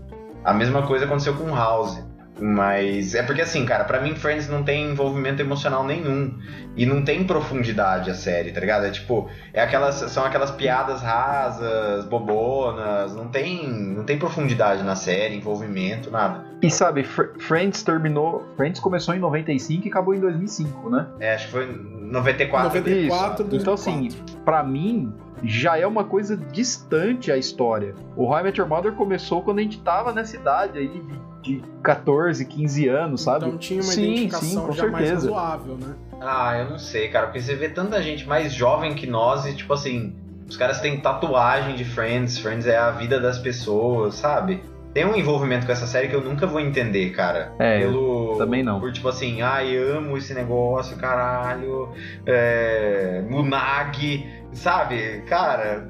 A mesma coisa aconteceu com House. Mas é porque assim, cara, para mim Friends não tem envolvimento emocional nenhum e não tem profundidade a série, tá ligado? É tipo, é aquelas são aquelas piadas rasas, bobonas, não tem não tem profundidade na série, envolvimento, nada. E sabe, Friends terminou, Friends começou em 95 e acabou em 2005, né? É, acho que foi 94. 94, Isso. Então, assim, 2004. pra mim, já é uma coisa distante a história. O How I Met Your Mother começou quando a gente tava nessa idade aí de, de 14, 15 anos, sabe? Então tinha uma sim, identificação sim, já mais certeza. razoável, né? Ah, eu não sei, cara, porque você vê tanta gente mais jovem que nós e, tipo assim, os caras têm tatuagem de Friends, Friends é a vida das pessoas, sabe? Tem um envolvimento com essa série que eu nunca vou entender, cara. É, eu Pelo, também não. Por tipo assim, ai, amo esse negócio, caralho. É. Munag, sabe? Cara.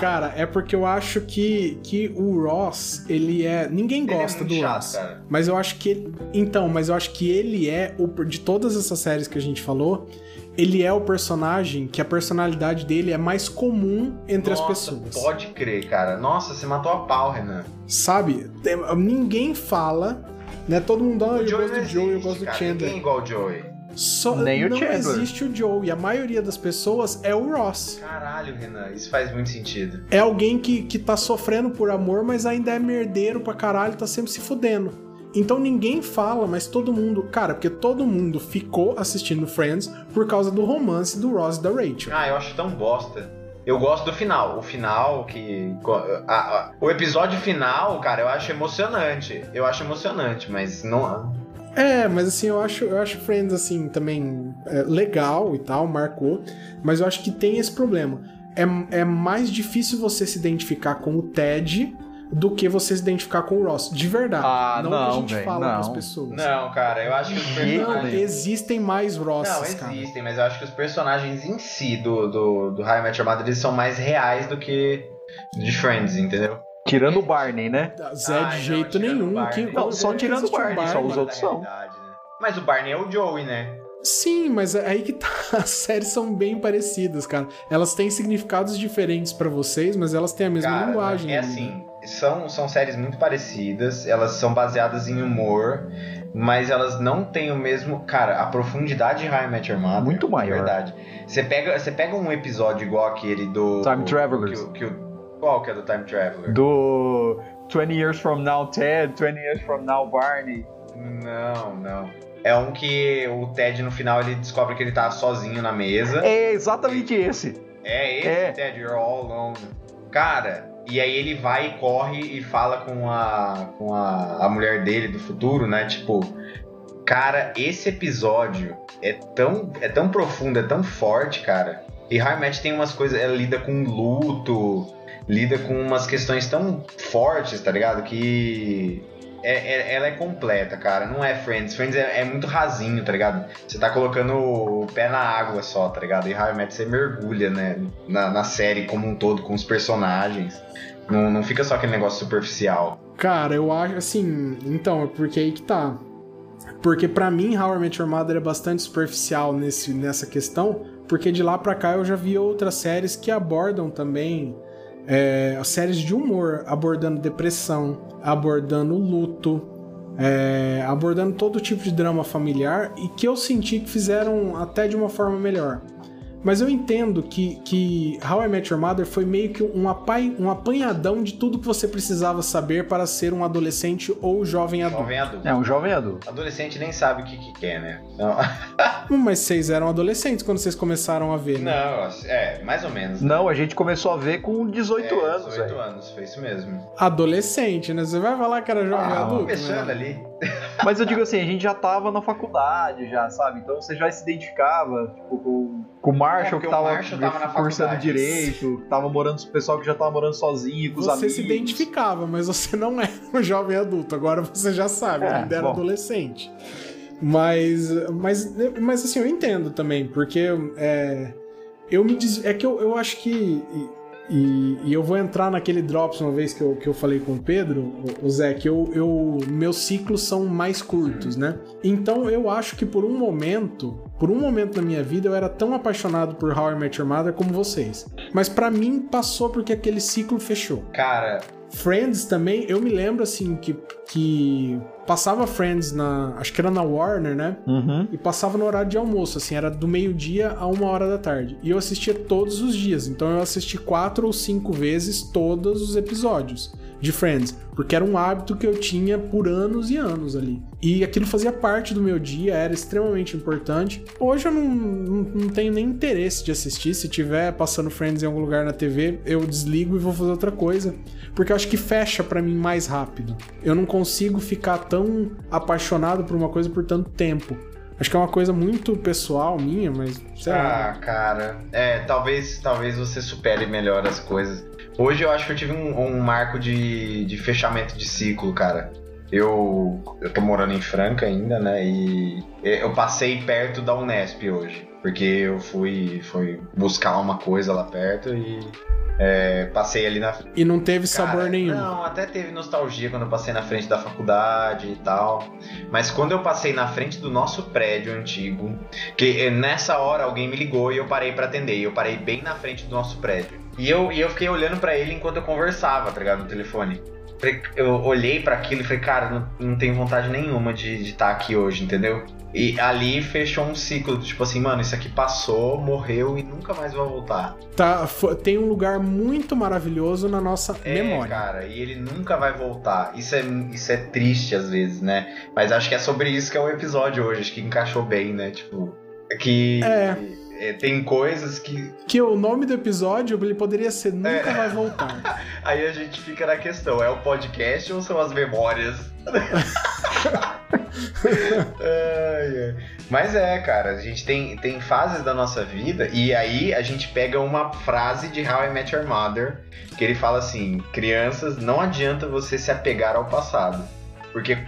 Cara, é porque eu acho que, que o Ross, ele é. Ninguém é gosta muito do chato, Ross. cara. Mas eu acho que. ele- Então, mas eu acho que ele é. O, de todas essas séries que a gente falou, ele é o personagem que a personalidade dele é mais comum entre Nossa, as pessoas. Pode crer, cara. Nossa, você matou a pau, Renan. Sabe? Tem- ninguém fala. Né? Todo mundo, ah, eu Joey gosto do Joe, eu gosto do. Chandler. Ninguém é igual o Joey. Só Nem o não Chandler. existe o Joe. E a maioria das pessoas é o Ross. Caralho, Renan, isso faz muito sentido. É alguém que, que tá sofrendo por amor, mas ainda é merdeiro pra caralho, tá sempre se fudendo. Então ninguém fala, mas todo mundo. Cara, porque todo mundo ficou assistindo Friends por causa do romance do Ross e da Rachel. Ah, eu acho tão bosta. Eu gosto do final. O final que. a- a- o episódio final, cara, eu acho emocionante. Eu acho emocionante, mas não. É, mas assim, eu acho, eu acho Friends, assim, também é, legal e tal, marcou. Mas eu acho que tem esse problema. É, é mais difícil você se identificar com o Ted do que você se identificar com o Ross. De verdade. Ah, não, que a não, gente véi, fala não. pras pessoas. Não, cara, eu acho que os Não, Não, personagens. existem mais Rosses, Não, cara. existem, mas eu acho que os personagens em si do, do, do High Match Armada eles são mais reais do que de Friends, entendeu? Tirando o Barney, né? Zé Ai, de não, jeito tirando o nenhum. Barney. Que, Não, só onde tirando o Barney, só os outros são. né? Mas o Barney é o Joey, né? Sim, mas é aí que tá. [laughs] As séries são bem parecidas, cara. Elas têm significados diferentes pra vocês, mas elas têm a mesma Cara, linguagem. É ali, assim, né? são, são séries muito parecidas, elas são baseadas em humor, mas elas não têm o mesmo. Cara, a profundidade de High Your Mother. Muito maior. Verdade. Você pega, você pega um episódio igual aquele do. Time Travelers. Que, que, o- qual que é do Time Traveler? Do 20 Years From Now Ted, 20 Years From Now Barney. Não, não. É um que o Ted no final ele descobre que ele tá sozinho na mesa. É exatamente esse. É esse, É. Ted, you're all alone. Cara, e aí ele vai e corre e fala com a com a, a mulher dele do futuro, né? Tipo, cara, esse episódio é tão é tão profundo, é tão forte, cara. E High Match tem umas coisas, ela lida com luto, lida com umas questões tão fortes, tá ligado? Que é- é- ela é completa, cara. Não é Friends. Friends é, é muito rasinho, tá ligado? Você tá colocando o pé na água só, tá ligado? E How I Met você mergulha, né? Na, na série como um todo, com os personagens. Não, não fica só aquele negócio superficial. Cara, eu acho assim. Então, é porque aí que tá. Porque pra mim, How I Met Your Mother é bastante superficial nesse, nessa questão, porque de lá pra cá eu já vi outras séries que abordam também é, séries de humor, abordando depressão, abordando luto, é, abordando todo tipo de drama familiar e que eu senti que fizeram até de uma forma melhor. Mas eu entendo que, que How I Met Your Mother foi meio que um, apai, um apanhadão de tudo que você precisava saber para ser um adolescente ou jovem adulto. Jovem adulto. É um jovem adulto. Adolescente nem sabe o que, que quer, né? Não, [laughs] Hum, Mas vocês eram adolescentes quando vocês começaram a ver, né? não é, mais ou menos. Não, a gente começou a ver com 18 é, anos, 18 velho. anos, foi isso mesmo. Adolescente, né? Você vai falar que era jovem Ah, adulto? Começando né? ali. Mas eu digo assim, a gente já tava na faculdade, já, sabe? Então você já se identificava tipo, com, com o É, Marshall, porque que o tava, Marshall tava na cursando direito, que tava morando com o pessoal que já tava morando sozinho, com os Você amigos. se identificava, mas você não era um jovem adulto. Agora você já sabe, É, ainda era bom. adolescente. Mas, mas, mas assim, eu entendo também, porque é, eu me des... é que eu, eu acho que. E, e- eu vou entrar naquele Drops uma vez que eu, que eu falei com o Pedro, o, o Zé, que eu, eu, meus ciclos são mais curtos, né? Então eu acho que por um momento, por um momento na minha vida, eu era tão apaixonado por How I Met Your Mother como vocês. Mas pra mim passou porque aquele ciclo fechou. Cara, Friends também, eu me lembro assim que, que passava Friends na. Acho que era na Warner, né? Uhum. E passava no horário de almoço, assim, era do meio-dia a uma hora da tarde. E eu assistia todos os dias. Então eu assisti quatro ou cinco vezes todos os episódios de Friends, porque era um hábito que eu tinha por anos e anos ali. E aquilo fazia parte do meu dia, era extremamente importante. Hoje eu não, não, não tenho nem interesse de assistir. Se tiver passando Friends em algum lugar na TV, eu desligo e vou fazer outra coisa, porque eu acho que fecha para mim mais rápido. Eu não consigo ficar tão apaixonado por uma coisa por tanto tempo. Acho que é uma coisa muito pessoal minha, mas sei lá. Ah, cara. É, talvez, talvez você supere melhor as coisas. Hoje eu acho que eu tive um, um marco de, de fechamento de ciclo, cara. Eu, eu tô morando em Franca ainda, né? E eu passei perto da Unesp hoje. Porque eu fui, fui buscar uma coisa lá perto e é, passei ali na. E não teve sabor Cara, nenhum. Não, até teve nostalgia quando eu passei na frente da faculdade e tal. Mas quando eu passei na frente do nosso prédio antigo, que nessa hora alguém me ligou e eu parei pra atender. E eu parei bem na frente do nosso prédio. E eu, e eu fiquei olhando pra ele enquanto eu conversava, tá ligado? No telefone. Eu olhei pra aquilo e falei, cara, não, não tenho vontade nenhuma de estar aqui hoje, entendeu? E ali fechou um ciclo, tipo assim, mano, isso aqui passou, morreu e nunca mais vai voltar. Tá, tem um lugar muito maravilhoso na nossa É, memória. cara, e ele nunca vai voltar. Isso é, isso é triste às vezes, né? Mas acho que é sobre isso que é o episódio hoje. Acho que encaixou bem, né? Tipo, que É. é, tem coisas que. Que o nome do episódio ele poderia ser Nunca É. Vai Voltar. [laughs] Aí a gente fica na questão: é o podcast ou são as memórias? [laughs] Ai, ai. Mas é, cara, a gente tem, tem fases da nossa vida e aí a gente pega uma frase de How I Met Your Mother que ele fala assim: crianças, não adianta você se apegar ao passado, porque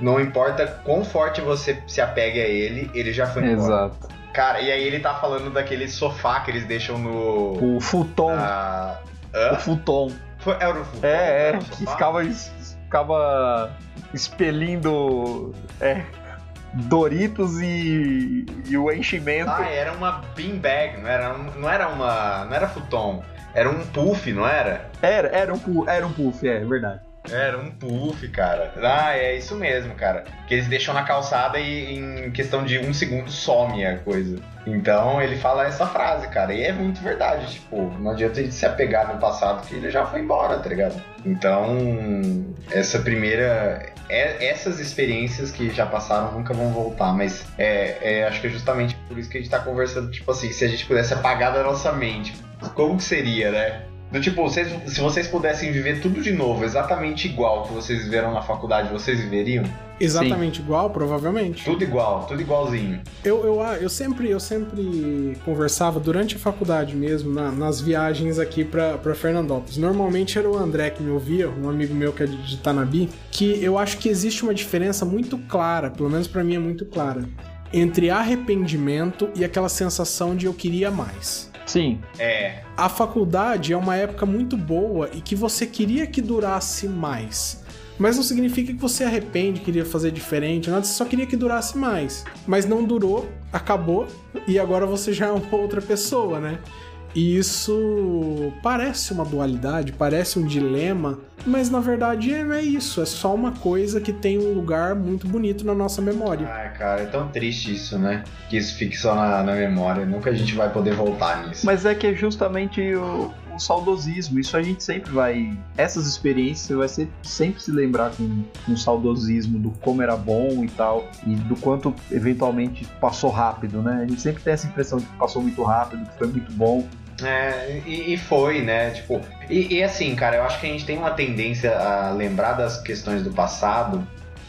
não importa quão forte você se apegue a ele, ele já foi embora. Exato. Cara, e aí ele tá falando daquele sofá que eles deixam no. O futon. Ah, O futon. Foi- Era o futon? É, é, Era o que ficava, ficava expelindo é, Doritos e, e o enchimento. Ah, era uma beanbag, não era, não era uma. Não era futon. Era um puff, não era? Era, era um, era um puff, é verdade. Era um puff, cara. Ah, é isso mesmo, cara. Que eles deixam na calçada e em questão de um segundo some a coisa. Então ele fala essa frase, cara. E é muito verdade. Tipo, não adianta a gente se apegar no passado que ele já foi embora, tá ligado? Então, essa primeira. é- essas experiências que já passaram nunca vão voltar. Mas é, é, acho que é justamente por isso que a gente tá conversando. Tipo assim, se a gente pudesse apagar da nossa mente, como que seria, né? Do tipo, vocês- se vocês pudessem viver tudo de novo, exatamente igual que vocês viveram na faculdade, vocês viveriam? Exatamente igual, provavelmente. Tudo igual, tudo igualzinho. Eu, eu, eu, sempre, eu sempre conversava durante a faculdade mesmo, na- nas viagens aqui pra, pra Fernandópolis. Normalmente era o André que me ouvia, um amigo meu que é de, de Tanabi, que eu acho que existe uma diferença muito clara, pelo menos pra mim é muito clara, entre arrependimento e aquela sensação de eu queria mais. Sim. É, A faculdade é uma época muito boa e que você queria que durasse mais. Mas não significa que você arrepende, queria fazer diferente, nada, você só queria que durasse mais. Mas não durou, acabou, e agora você já é uma outra pessoa, né? E isso parece uma dualidade, parece um dilema, mas na verdade é- é isso, é só uma coisa que tem um lugar muito bonito na nossa memória. ai cara, é tão triste isso, né? Que isso fique só na, na memória. Nunca a gente vai poder voltar nisso. Mas é que é justamente o, o saudosismo. Isso a gente sempre vai. Essas experiências você vai ser- sempre se lembrar com um saudosismo do como era bom e tal. E do quanto eventualmente passou rápido, né? A gente sempre tem essa impressão de que passou muito rápido, que foi muito bom. É, e, e foi, né? Tipo, e, e assim, cara, eu acho que a gente tem uma tendência a lembrar das questões do passado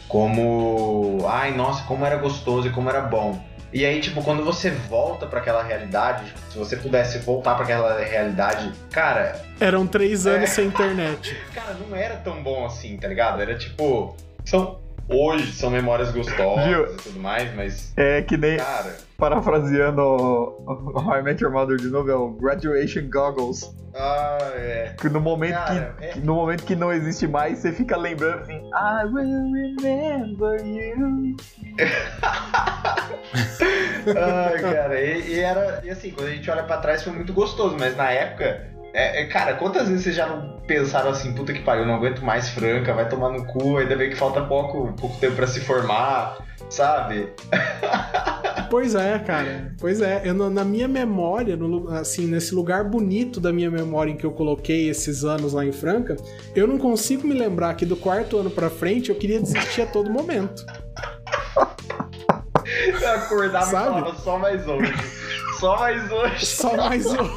como, ai, nossa, como era gostoso e como era bom. E aí, tipo, quando você volta pra aquela realidade, se você pudesse voltar pra aquela realidade, cara, Eram três anos sem internet. [laughs] cara, não era tão bom assim, tá ligado? Era tipo, são hoje são memórias gostosas Viu? e tudo mais, mas É que nem, cara, parafraseando How I Met Your Mother de novo, é o Graduation Goggles. ah, é. Que no momento, Cara, que, é- que no momento que não existe mais, você fica lembrando assim, I will remember you. [laughs] Ai, cara, e, e era. E assim, quando a gente olha pra trás foi muito gostoso, mas na época É, é, cara, quantas vezes vocês já não pensaram assim, puta que pariu, não aguento mais Franca, vai tomar no cu, ainda bem que falta pouco, pouco tempo para se formar, sabe? [laughs] Pois é, cara. Pois é. Eu, na minha memória, no, assim, nesse lugar bonito da minha memória em que eu coloquei esses anos lá em Franca, eu não consigo me lembrar que do quarto ano pra frente eu queria desistir a todo momento. Eu acordava Sabe? e falava só mais hoje. Só mais hoje. Só mais hoje.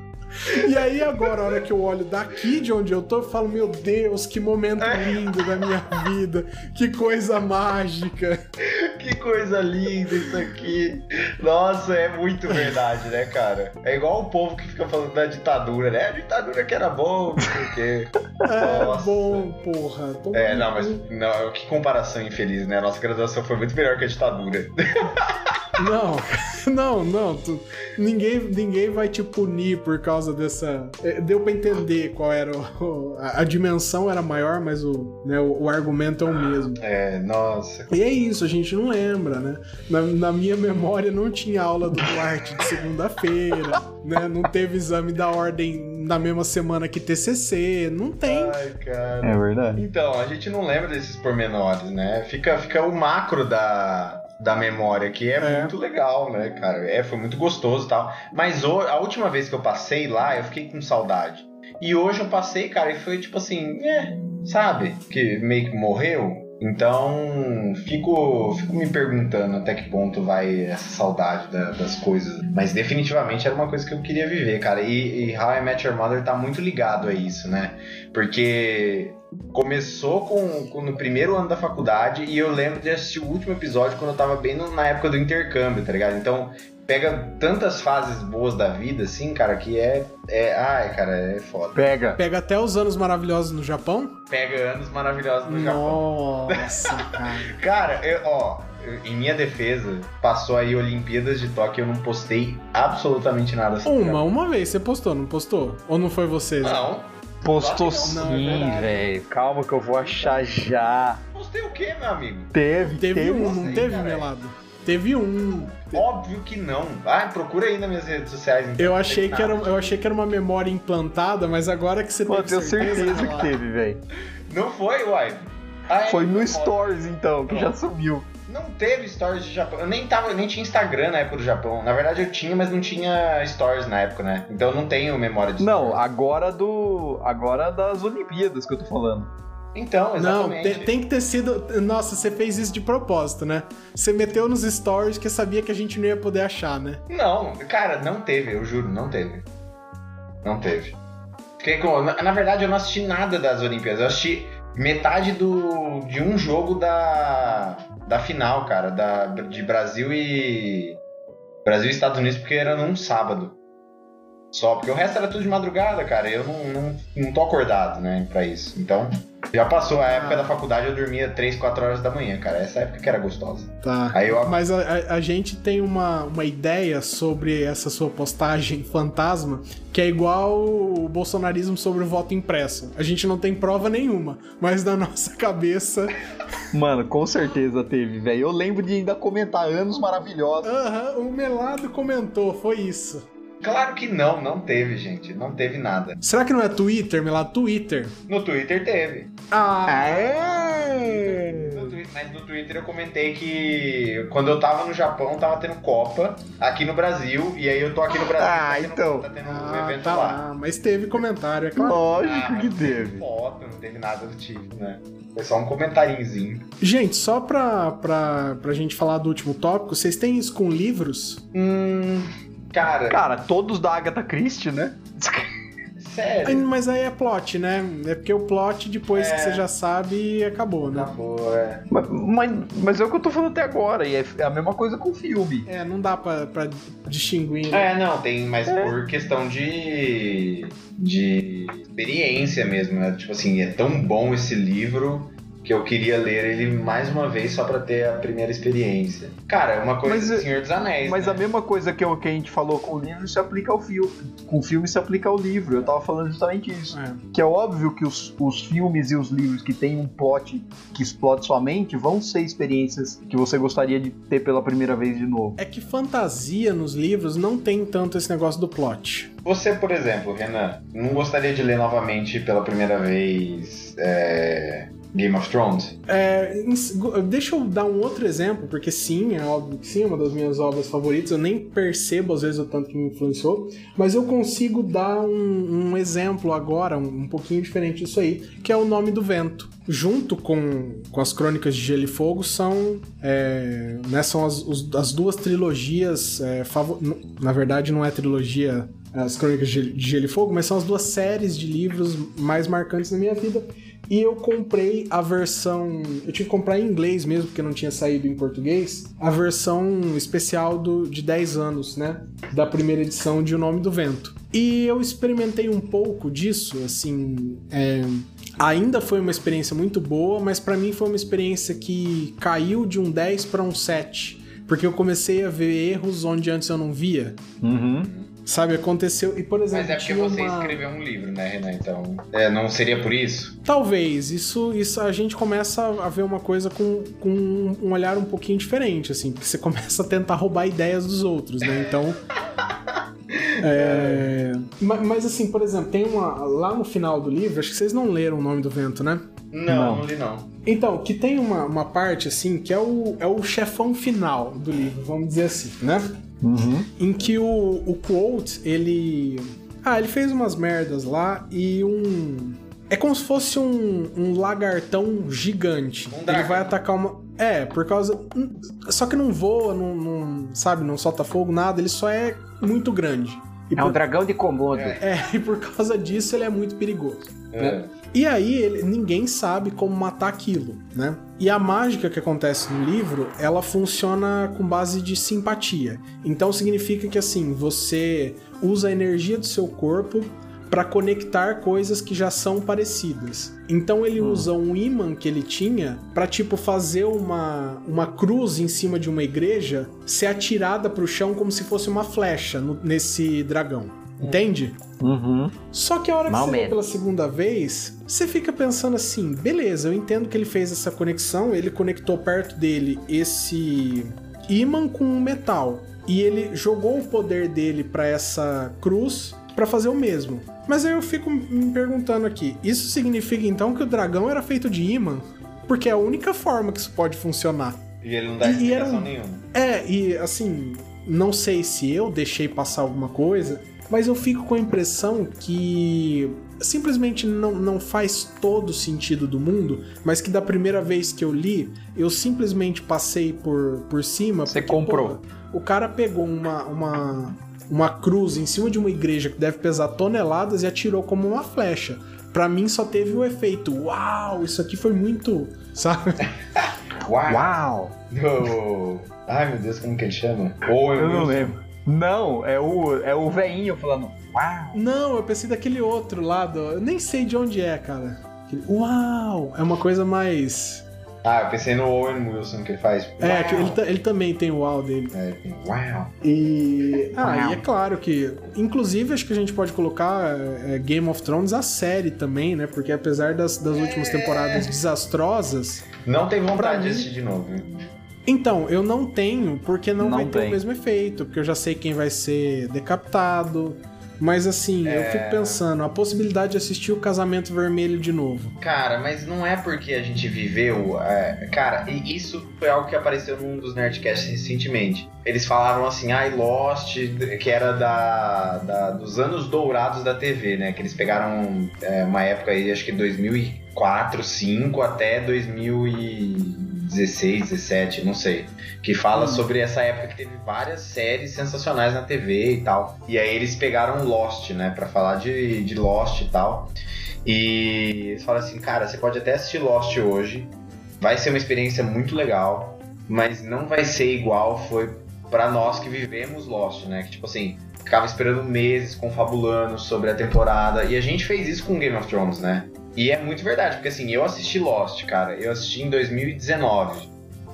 E aí agora, a hora que eu olho daqui de onde eu tô, eu falo, meu Deus, que momento é. lindo da minha vida, que coisa mágica. Que coisa linda isso aqui. Nossa, é muito verdade, né, cara? É igual o povo que fica falando da ditadura, né? A ditadura que era bom, quê. É Nossa. bom, porra. é, não, mas não, que comparação infeliz, né? A nossa graduação foi muito melhor que a ditadura. Não, [laughs] não, não. Tu, ninguém, ninguém vai te punir por causa dessa. É, deu pra entender qual era o, a, dimensão era maior, mas o, né, o, o, argumento é o mesmo. É, nossa. E é isso, a gente não lembra, né? Na, na minha memória não tinha aula do Duarte de segunda-feira, [laughs] né? Não teve exame da ordem na mesma semana que TCC, não tem. Ai, cara. É verdade. Então, a gente não lembra desses pormenores, né? Fica, fica o macro da da memória, que é, é, muito legal, né, cara? É, foi muito gostoso e tal. Mas a última vez que eu passei lá, eu fiquei com saudade. E hoje eu passei, cara, e foi tipo assim, é, sabe? Que meio que morreu. Então, fico, fico me perguntando até que ponto vai essa saudade da, das coisas. Mas definitivamente era uma coisa que eu queria viver, cara. E, e How I Met Your Mother tá muito ligado a isso, né? Porque começou com, com, no primeiro ano da faculdade e eu lembro de assistir o último episódio quando eu tava bem no, na época do intercâmbio, tá ligado? Então pega tantas fases boas da vida, assim, cara, que é. é ai, cara, é foda. Pega. Pega até os anos maravilhosos no Japão? Pega anos maravilhosos no Japão. Nossa, [laughs] cara. cara, eu, ó, em minha defesa, passou aí Olimpíadas de Tóquio e eu não postei absolutamente nada sobre Uma, uma vez você postou, não postou? Ou não foi você? Não. Postou sim, é velho. Calma que eu vou achar já. Postei o quê, meu amigo? Teve, teve, teve um, não teve, Melado? Teve um. Óbvio que não. Ah, procura aí nas minhas redes sociais. Então, eu, achei que era, eu achei que era uma memória implantada, mas agora que você Pô, tenho certeza, certeza que teve, velho. Não foi, uai. Ah, foi no Stories, então, que já subiu. Não teve stories de Japão. Eu nem, tava, nem tinha Instagram na época do Japão. Na verdade, eu tinha, mas não tinha stories na época, né? Então eu não tenho memória de Não, agora do. Agora das Olimpíadas que eu tô falando. Então, exatamente. Não, tem, tem, que ter sido. Nossa, você fez isso de propósito, né? Você meteu nos stories que sabia que a gente não ia poder achar, né? Não, cara, não teve, eu juro, não teve. Não teve. Na, na verdade, eu não assisti nada das Olimpíadas. Eu assisti metade do, de um jogo da, da final, cara, da, de Brasil e. Brasil e Estados Unidos, porque era num sábado. Só, porque o resto era tudo de madrugada, cara. Eu não, não, não tô acordado, né, pra isso. Então, já passou a época ah. da faculdade, eu dormia 3, 4 horas da manhã, cara. Essa época que era gostosa. Tá. Aí eu... Mas a, a, gente tem uma, uma ideia sobre essa sua postagem [laughs] fantasma, que é igual o bolsonarismo sobre o voto impresso. A gente não tem prova nenhuma, mas na [laughs] nossa cabeça. Mano, com certeza teve, velho. Eu lembro de ainda comentar anos maravilhosos. Aham, uhum, o Melado comentou, foi isso. Claro que não, não teve, gente. Não teve nada. Será que não é Twitter, meu lá? Twitter. No Twitter teve. Ah, é? No, mas no Twitter eu comentei que quando eu tava no Japão, tava tendo Copa aqui no Brasil. E aí eu tô aqui no Brasil. Ah, tá então. Tá tendo ah, um evento tá lá. lá. Mas teve comentário, é claro. Lógico ah, que teve. foto, não teve nada do tipo, né? Foi só um comentariozinho. Gente, só pra, pra, pra gente falar do último tópico, vocês têm isso com livros? Hum. Cara. Cara, todos da Agatha Christie, né? Sério? Mas aí é plot, né? É porque o plot, depois é. que você já sabe, acabou, né? Acabou, é. Mas, mas, mas, é o que eu tô falando até agora, e é, é a mesma coisa com o filme. É, não dá pra, pra distinguir. Né? É, não, tem, mas é. por questão de. de experiência mesmo, né? Tipo assim, é tão bom esse livro que eu queria ler ele mais uma vez só para ter a primeira experiência. Cara, é uma coisa Mas, do Senhor dos Anéis. Mas né? a mesma coisa que, eu, que a gente falou com o livro se aplica ao filme. Com o filme se aplica ao livro. Eu tava falando justamente isso. É. Que é óbvio que os, os filmes e os livros que têm um plot que explode sua mente vão ser experiências que você gostaria de ter pela primeira vez de novo. É que fantasia nos livros não tem tanto esse negócio do plot. Você, por exemplo, Renan, não gostaria de ler novamente pela primeira vez é, Game of Thrones? É, deixa eu dar um outro exemplo, porque sim, é óbvio que sim, é uma das minhas obras favoritas. Eu nem percebo às vezes o tanto que me influenciou, mas eu consigo dar um, um exemplo agora, um, um pouquinho diferente disso aí, que é o Nome do Vento. Junto com, com as Crônicas de Gelo e Fogo, são, é, né, são as, os- as duas trilogias. É, na verdade, não é trilogia as Crônicas de Gelo e Fogo, mas são as duas séries de livros mais marcantes na minha vida. E eu comprei a versão. Eu tive que comprar em inglês mesmo, porque não tinha saído em português. A versão especial do, de 10 anos, né? Da primeira edição de O Nome do Vento. E eu experimentei um pouco disso, assim. é, Ainda foi uma experiência muito boa, mas pra mim foi uma experiência que caiu de um 10 para um 7. Porque eu comecei a ver erros onde antes eu não via. Uhum. Sabe, aconteceu. E, por exemplo. Mas é porque você uma... escreveu um livro, né, Renan? Então, é, não seria por isso? Talvez, isso, isso a gente começa a ver uma coisa com, com um olhar um pouquinho diferente, assim, porque você [laughs] começa a tentar roubar ideias dos outros, né? Então. [laughs] é, ma- mas, assim, por exemplo, tem uma. Lá no final do livro, acho que vocês não leram o nome do vento, né? Não, Não. não li não. Então, que tem uma, uma parte, assim, que é o, é o chefão final do livro, vamos dizer assim, né? Uhum. em que o, o Quote, ele. Ah, ele fez umas merdas lá e um. É como se fosse um, um lagartão gigante. Um ele vai atacar uma. É, por causa. Só que não voa, não, não- sabe, não solta fogo, nada, ele só é muito grande. E É um por, dragão de Komodo. É. é, [laughs] e por causa disso ele é muito perigoso. É. E aí ele- ninguém sabe como matar aquilo, né? E a mágica que acontece no livro, ela funciona com base de simpatia. Então significa que assim, você usa a energia do seu corpo para conectar coisas que já são parecidas. Então ele usa um imã que ele tinha para tipo fazer uma, uma cruz em cima de uma igreja ser atirada pro chão como se fosse uma flecha no- nesse dragão. Entende? Uhum. Só que a hora que Mal você lê menos. pela segunda vez, você fica pensando assim, beleza, eu entendo que ele fez essa conexão, ele conectou perto dele esse ímã com um metal. E ele jogou o poder dele pra essa cruz pra fazer o mesmo. Mas aí eu fico me perguntando aqui, isso significa então que o dragão era feito de ímã? Porque é a única forma que isso pode funcionar. E ele não dá E- e era explicação um- nenhuma. É, e assim, não sei se eu deixei passar alguma coisa, mas eu fico com a impressão que simplesmente não, não faz todo o sentido do mundo, mas que da primeira vez que eu li, eu simplesmente passei por, por cima. Você porque, comprou. pô, o cara pegou uma, uma, uma cruz em cima de uma igreja que deve pesar toneladas e atirou como uma flecha. Pra mim só teve o efeito, uau, isso aqui foi muito, sabe? [laughs] Uau! Uau! Do- Ai meu Deus, como que ele chama? Ou Eu não lembro. Não, é o, é o veinho falando. Uau! Não, eu pensei daquele outro lado. Eu nem sei de onde é, cara. Aquele- Uau! É uma coisa mais. Ah, eu pensei no Owen Wilson que ele faz. É, Uau! que ele, ele também tem o uau dele. É, uau! E. Ah, Uau. e é claro que. Inclusive, acho que a gente pode colocar é, Game of Thrones a série também, né? Porque apesar das, das últimas temporadas desastrosas. Não tem vontade de mim- assistir de novo. Então, eu não tenho, porque não, Não vai ter tem. o mesmo efeito, porque eu já sei quem vai ser decapitado. Mas assim, eu fico pensando, a possibilidade de assistir o Casamento Vermelho de novo. Cara, mas não é porque a gente viveu. é, cara, e isso foi algo que apareceu num dos Nerdcasts recentemente. Eles falaram assim, ai, Lost, que era da, da- dos anos dourados da TV, né? Que eles pegaram é, uma época aí, acho que 2004, 2005 até 2016, 17, não sei. Que fala sobre essa época que teve várias séries sensacionais na TV e tal. E aí eles pegaram Lost, né? Pra falar de, de Lost e tal. E eles falam assim, cara, você pode até assistir Lost hoje, vai ser uma experiência muito legal, mas não vai ser igual foi pra nós que vivemos Lost, né? Que tipo assim, ficava esperando meses confabulando sobre a temporada. E a gente fez isso com Game of Thrones, né? E é muito verdade, porque assim, eu assisti Lost, cara, eu assisti em 2019.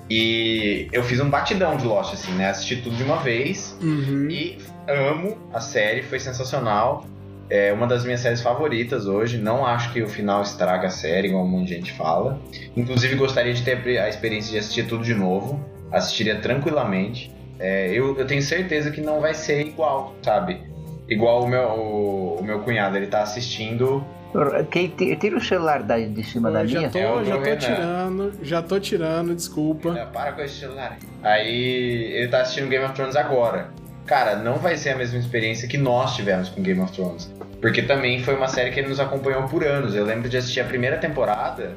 E eu fiz um batidão de Lost, assim, né? Assisti tudo de uma vez. Uhum. E amo a série, foi sensacional. É uma das minhas séries favoritas hoje. Não acho que o final estraga a série, igual um monte de gente fala. Inclusive, gostaria de ter a experiência de assistir tudo de novo. Assistiria tranquilamente. É, eu, eu tenho certeza que não vai ser igual, sabe? Igual o meu, o, o meu cunhado, ele tá assistindo Kate, tira o celular de cima Eu da já linha. tô, É já tô Renan. tirando, já tô tirando, desculpa. Não, para com esse celular. Aí ele tá assistindo Game of Thrones agora. Cara, não vai ser a mesma experiência que nós tivemos com Game of Thrones. Porque também foi uma série que ele nos acompanhou por anos. Eu lembro de assistir a primeira temporada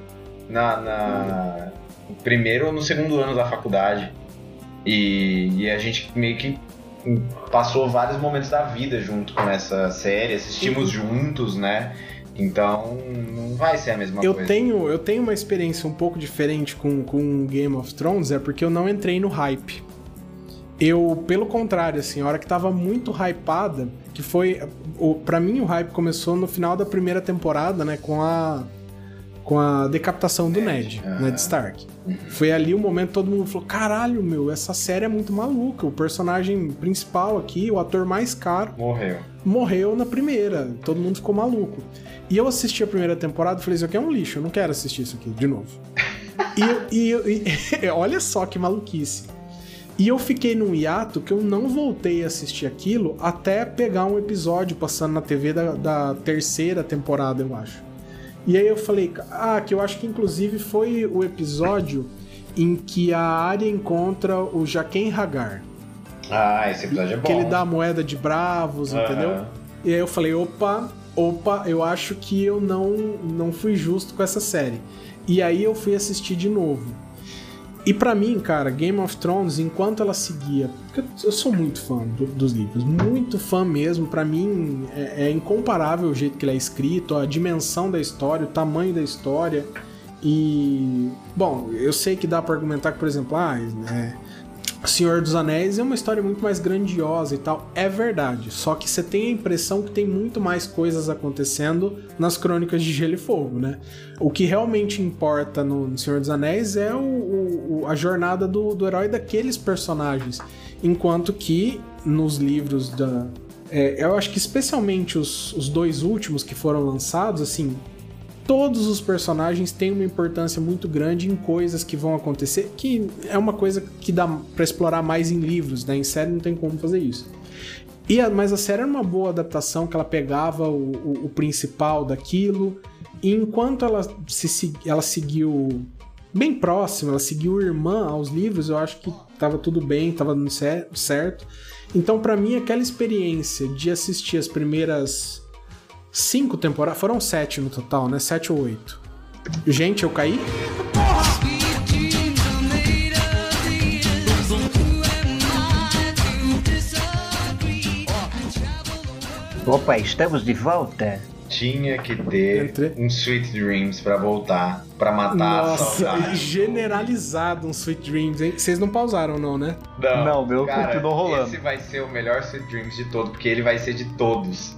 na, na no primeiro ou no segundo ano da faculdade. E, e a gente meio que passou vários momentos da vida junto com essa série, assistimos juntos, né? Então não vai ser a mesma Eu coisa. tenho, eu tenho uma experiência um pouco diferente com, com Game of Thrones, é porque eu não entrei no hype. Eu, pelo contrário, assim, a hora que tava muito hypada, que foi. O, pra mim, o hype começou no final da primeira temporada, né? Com a. Com a decapitação do Ned, aham. Ned Stark. Foi ali o momento que todo mundo falou: caralho, meu, essa série é muito maluca. O personagem principal aqui, o ator mais caro, Morreu. morreu na primeira. Todo mundo ficou maluco. E eu assisti a primeira temporada e falei, isso aqui é um lixo, eu não quero assistir isso aqui de novo. e, e- e- [laughs] olha só que maluquice. E eu fiquei num hiato que eu não voltei a assistir aquilo até pegar um episódio passando na TV da, da terceira temporada, eu acho. E aí eu falei, ah, que eu acho que inclusive foi o episódio em que a Arya encontra o Jaqen Hagar. Ah, esse episódio é bom. Que ele dá a moeda de bravos, Aham. entendeu? E aí eu falei, opa, opa, eu acho que eu não, não fui justo com essa série. E aí eu fui assistir de novo. E pra mim, cara, Game of Thrones, enquanto ela seguia. Eu sou muito fã do- dos livros, muito fã mesmo. Pra mim é, é incomparável o jeito que ele é escrito, a dimensão da história, o tamanho da história. E. Bom, eu sei que dá pra argumentar que, por exemplo, ah, é, Senhor dos Anéis é uma história muito mais grandiosa e tal. É verdade. Só que você tem a impressão que tem muito mais coisas acontecendo nas Crônicas de Gelo e Fogo, né? O que realmente importa no Senhor dos Anéis é o- o- a jornada do, do herói daqueles personagens. Enquanto que nos livros da. é, eu acho que especialmente os, os dois últimos que foram lançados, assim, todos os personagens têm uma importância muito grande em coisas que vão acontecer, que é uma coisa que dá pra explorar mais em livros, né? Em série não tem como fazer isso. E a- mas a série era uma boa adaptação, que ela pegava o, o- o principal daquilo, e enquanto ela, se, ela seguiu bem próxima, ela seguiu irmã aos livros, eu acho que tava tudo bem, tava dando cer- certo. Então, pra mim, aquela experiência de assistir as primeiras cinco temporadas. Foram sete no total, né? Sete ou oito. Gente, eu caí? Opa, estamos de volta. Tinha que ter Entre- um Sweet Dreams pra voltar, pra matar a Nossa, saudade. generalizado um Sweet Dreams, hein? Vocês não pausaram, não, né? Não, meu continuou rolando. Esse vai ser o melhor Sweet Dreams de todo, porque ele vai ser de todos.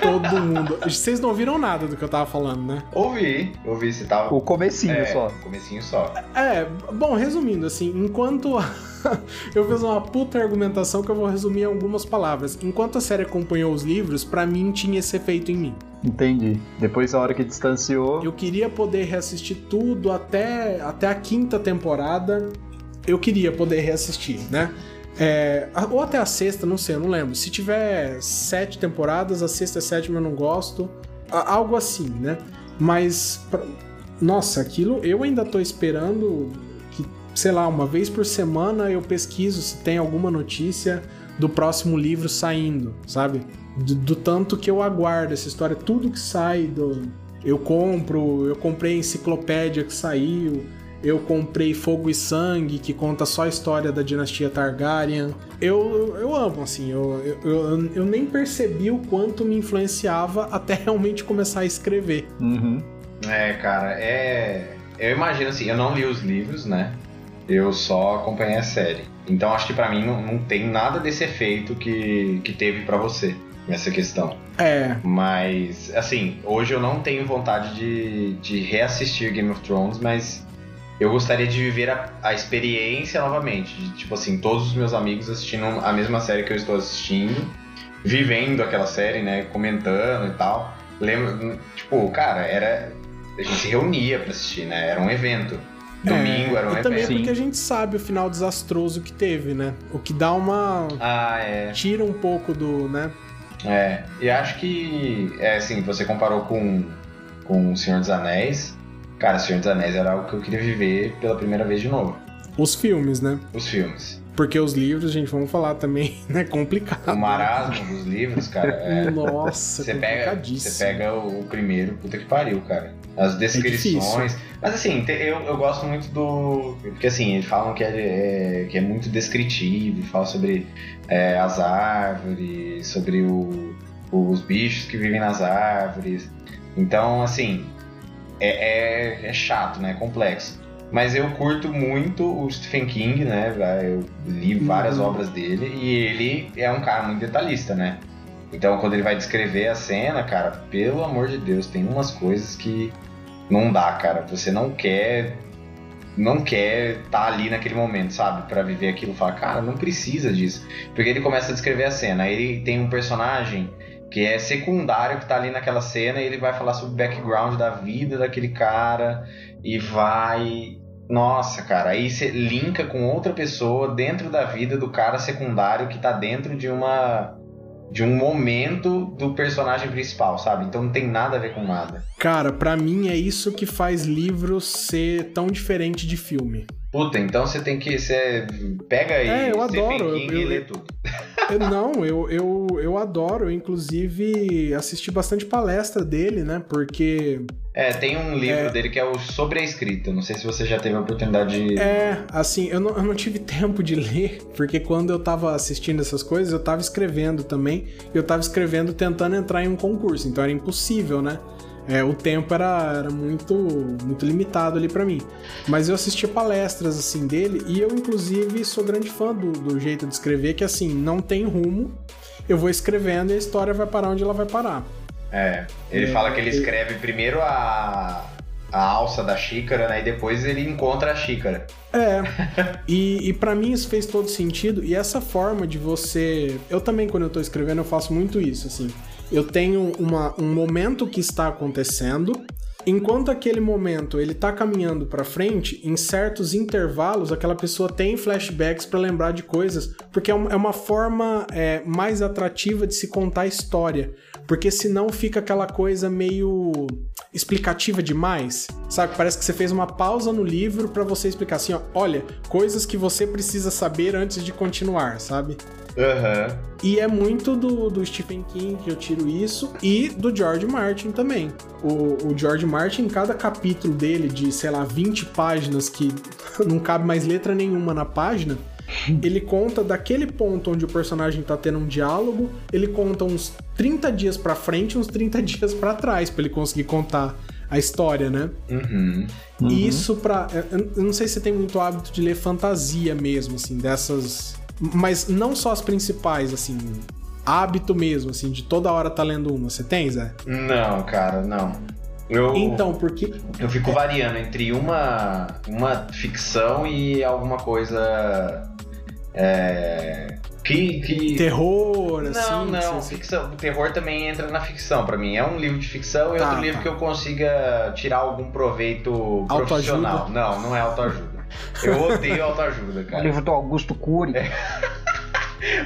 Todo mundo. Vocês não ouviram nada do que eu tava falando, né? Ouvi, ouvi, você tava. O comecinho é, só. Comecinho só. É, bom, resumindo, assim, enquanto. [laughs] eu fiz uma puta argumentação que eu vou resumir em algumas palavras. Enquanto a série acompanhou os livros, pra mim tinha esse efeito em mim. Entendi. Depois, a hora que distanciou. Eu queria poder reassistir tudo até, até a quinta temporada. Eu queria poder reassistir, né? É, ou até a sexta, não sei, eu não lembro. Se tiver sete temporadas, a sexta e a sétima eu não gosto. Algo assim, né? Mas, nossa, aquilo eu ainda tô esperando que, sei lá, uma vez por semana eu pesquiso se tem alguma notícia do próximo livro saindo, sabe? Do, do tanto que eu aguardo essa história, tudo que sai do. Eu compro, eu comprei a enciclopédia que saiu, eu comprei Fogo e Sangue, que conta só a história da dinastia Targaryen. Eu, eu amo, assim, eu, eu, eu, eu nem percebi o quanto me influenciava até [laughs] realmente começar a escrever. Uhum. É, cara, é. Eu imagino assim, eu não li os livros, né? Eu só acompanhei a série. Então acho que pra mim não, não tem nada desse efeito que, que teve pra você. essa questão. É. Mas, assim, hoje eu não tenho vontade de, de reassistir Game of Thrones, mas eu gostaria de viver a, a experiência novamente. De, tipo assim, todos os meus amigos assistindo a mesma série que eu estou assistindo, vivendo aquela série, né? Comentando e tal. Lembro, tipo, cara, era. A gente se reunia pra assistir, né? Era um evento. Domingo é, era um e evento. também porque a gente sabe o final desastroso que teve, né? O que dá uma. Ah, é. Tira um pouco do, né? É. E acho que, é assim, você comparou com, com O Senhor dos Anéis. Cara, O Senhor dos Anéis era algo que eu queria viver pela primeira vez de novo. Os filmes, né? Os filmes. Porque os livros, gente, vamos falar também, [laughs] né? Complicado. O marasmo dos livros, cara. [laughs] É... Nossa, você pega, você pega o, primeiro, puta que pariu, cara. As descrições. É Mas assim, eu, eu gosto muito do. Porque assim, eles falam que é, é- que é muito descritivo, fala sobre é, as árvores, sobre o- os bichos que vivem nas árvores. Então, assim, é, é, é chato, né? É complexo. Mas eu curto muito o Stephen King, né? Eu li várias Uhum. obras dele e ele é um cara muito detalhista, né? Então, quando ele vai descrever a cena, cara, pelo amor de Deus, tem umas coisas que não dá, cara. Você não quer. Não quer estar ali naquele momento, sabe? Pra viver aquilo. Fala, cara, não precisa disso. Porque ele começa a descrever a cena. Aí ele tem um personagem que é secundário que tá ali naquela cena e ele vai falar sobre o background da vida daquele cara e vai. Nossa, cara, aí você linka com outra pessoa dentro da vida do cara secundário que tá dentro de uma. De um momento do personagem principal, sabe? Então não tem nada a ver com nada. Cara, pra mim é isso que faz livro ser tão diferente de filme. Puta, então você tem que. Você pega aí É, eu adoro, King eu- e lê tudo. [laughs] Eu- não, eu, eu, eu adoro. Eu, inclusive, assisti bastante palestra dele, né? Porque É, tem um livro É. dele que é o Sobre a Escrita. Não sei se você já teve a oportunidade de. É, assim, eu não, eu não tive [laughs] tempo de ler, porque quando eu tava assistindo essas coisas, eu tava escrevendo também. e Eu tava escrevendo tentando entrar em um concurso, então era impossível, né? É, o tempo era, era muito, muito limitado ali pra mim. Mas eu assisti palestras, assim, dele, e eu, inclusive, sou grande fã do, do jeito de escrever, que, assim, não tem rumo, eu vou escrevendo e a história vai parar onde ela vai parar. É, ele É, fala que ele escreve primeiro a, a alça da xícara, né? E depois ele encontra a xícara. É, [laughs] e, e para mim isso fez todo sentido. E essa forma de você. Eu também, quando eu tô escrevendo, eu faço muito isso, assim. Eu tenho uma, um momento que está acontecendo. Enquanto aquele momento ele tá caminhando pra frente, em certos intervalos aquela pessoa tem flashbacks pra lembrar de coisas, porque é uma, é uma forma é, mais atrativa de se contar a história. Porque senão fica aquela coisa meio explicativa demais, sabe? Parece que você fez uma pausa no livro pra você explicar assim, ó, olha, coisas que você precisa saber antes de continuar, sabe? Aham. E é muito do, do Stephen King que eu tiro isso e do George Martin também. O, o George Martin, cada capítulo dele, de sei lá, 20 páginas, que [laughs] não cabe mais letra nenhuma na página, ele conta daquele ponto onde o personagem tá tendo um diálogo, ele conta uns 30 dias pra frente e uns 30 [laughs] dias pra trás, pra ele conseguir contar a história, né? Uhum. E isso pra. Eu eu não sei se você tem muito hábito de ler fantasia mesmo, assim, dessas. Mas não só as principais, assim. Hábito mesmo, assim, de toda hora tá lendo uma. Você tem, Zé? Não, cara, não. Eu, Então, porque. eu fico variando entre uma, uma ficção e alguma coisa. É, que. que... Terror, assim. Não, não, assim, ficção. O terror também entra na ficção. Pra mim é um livro de ficção e Tá, outro livro tá. que eu consiga tirar algum proveito profissional. Não, não é autoajuda. Eu odeio autoajuda, O [laughs] cara. livro do Augusto Cury. [laughs]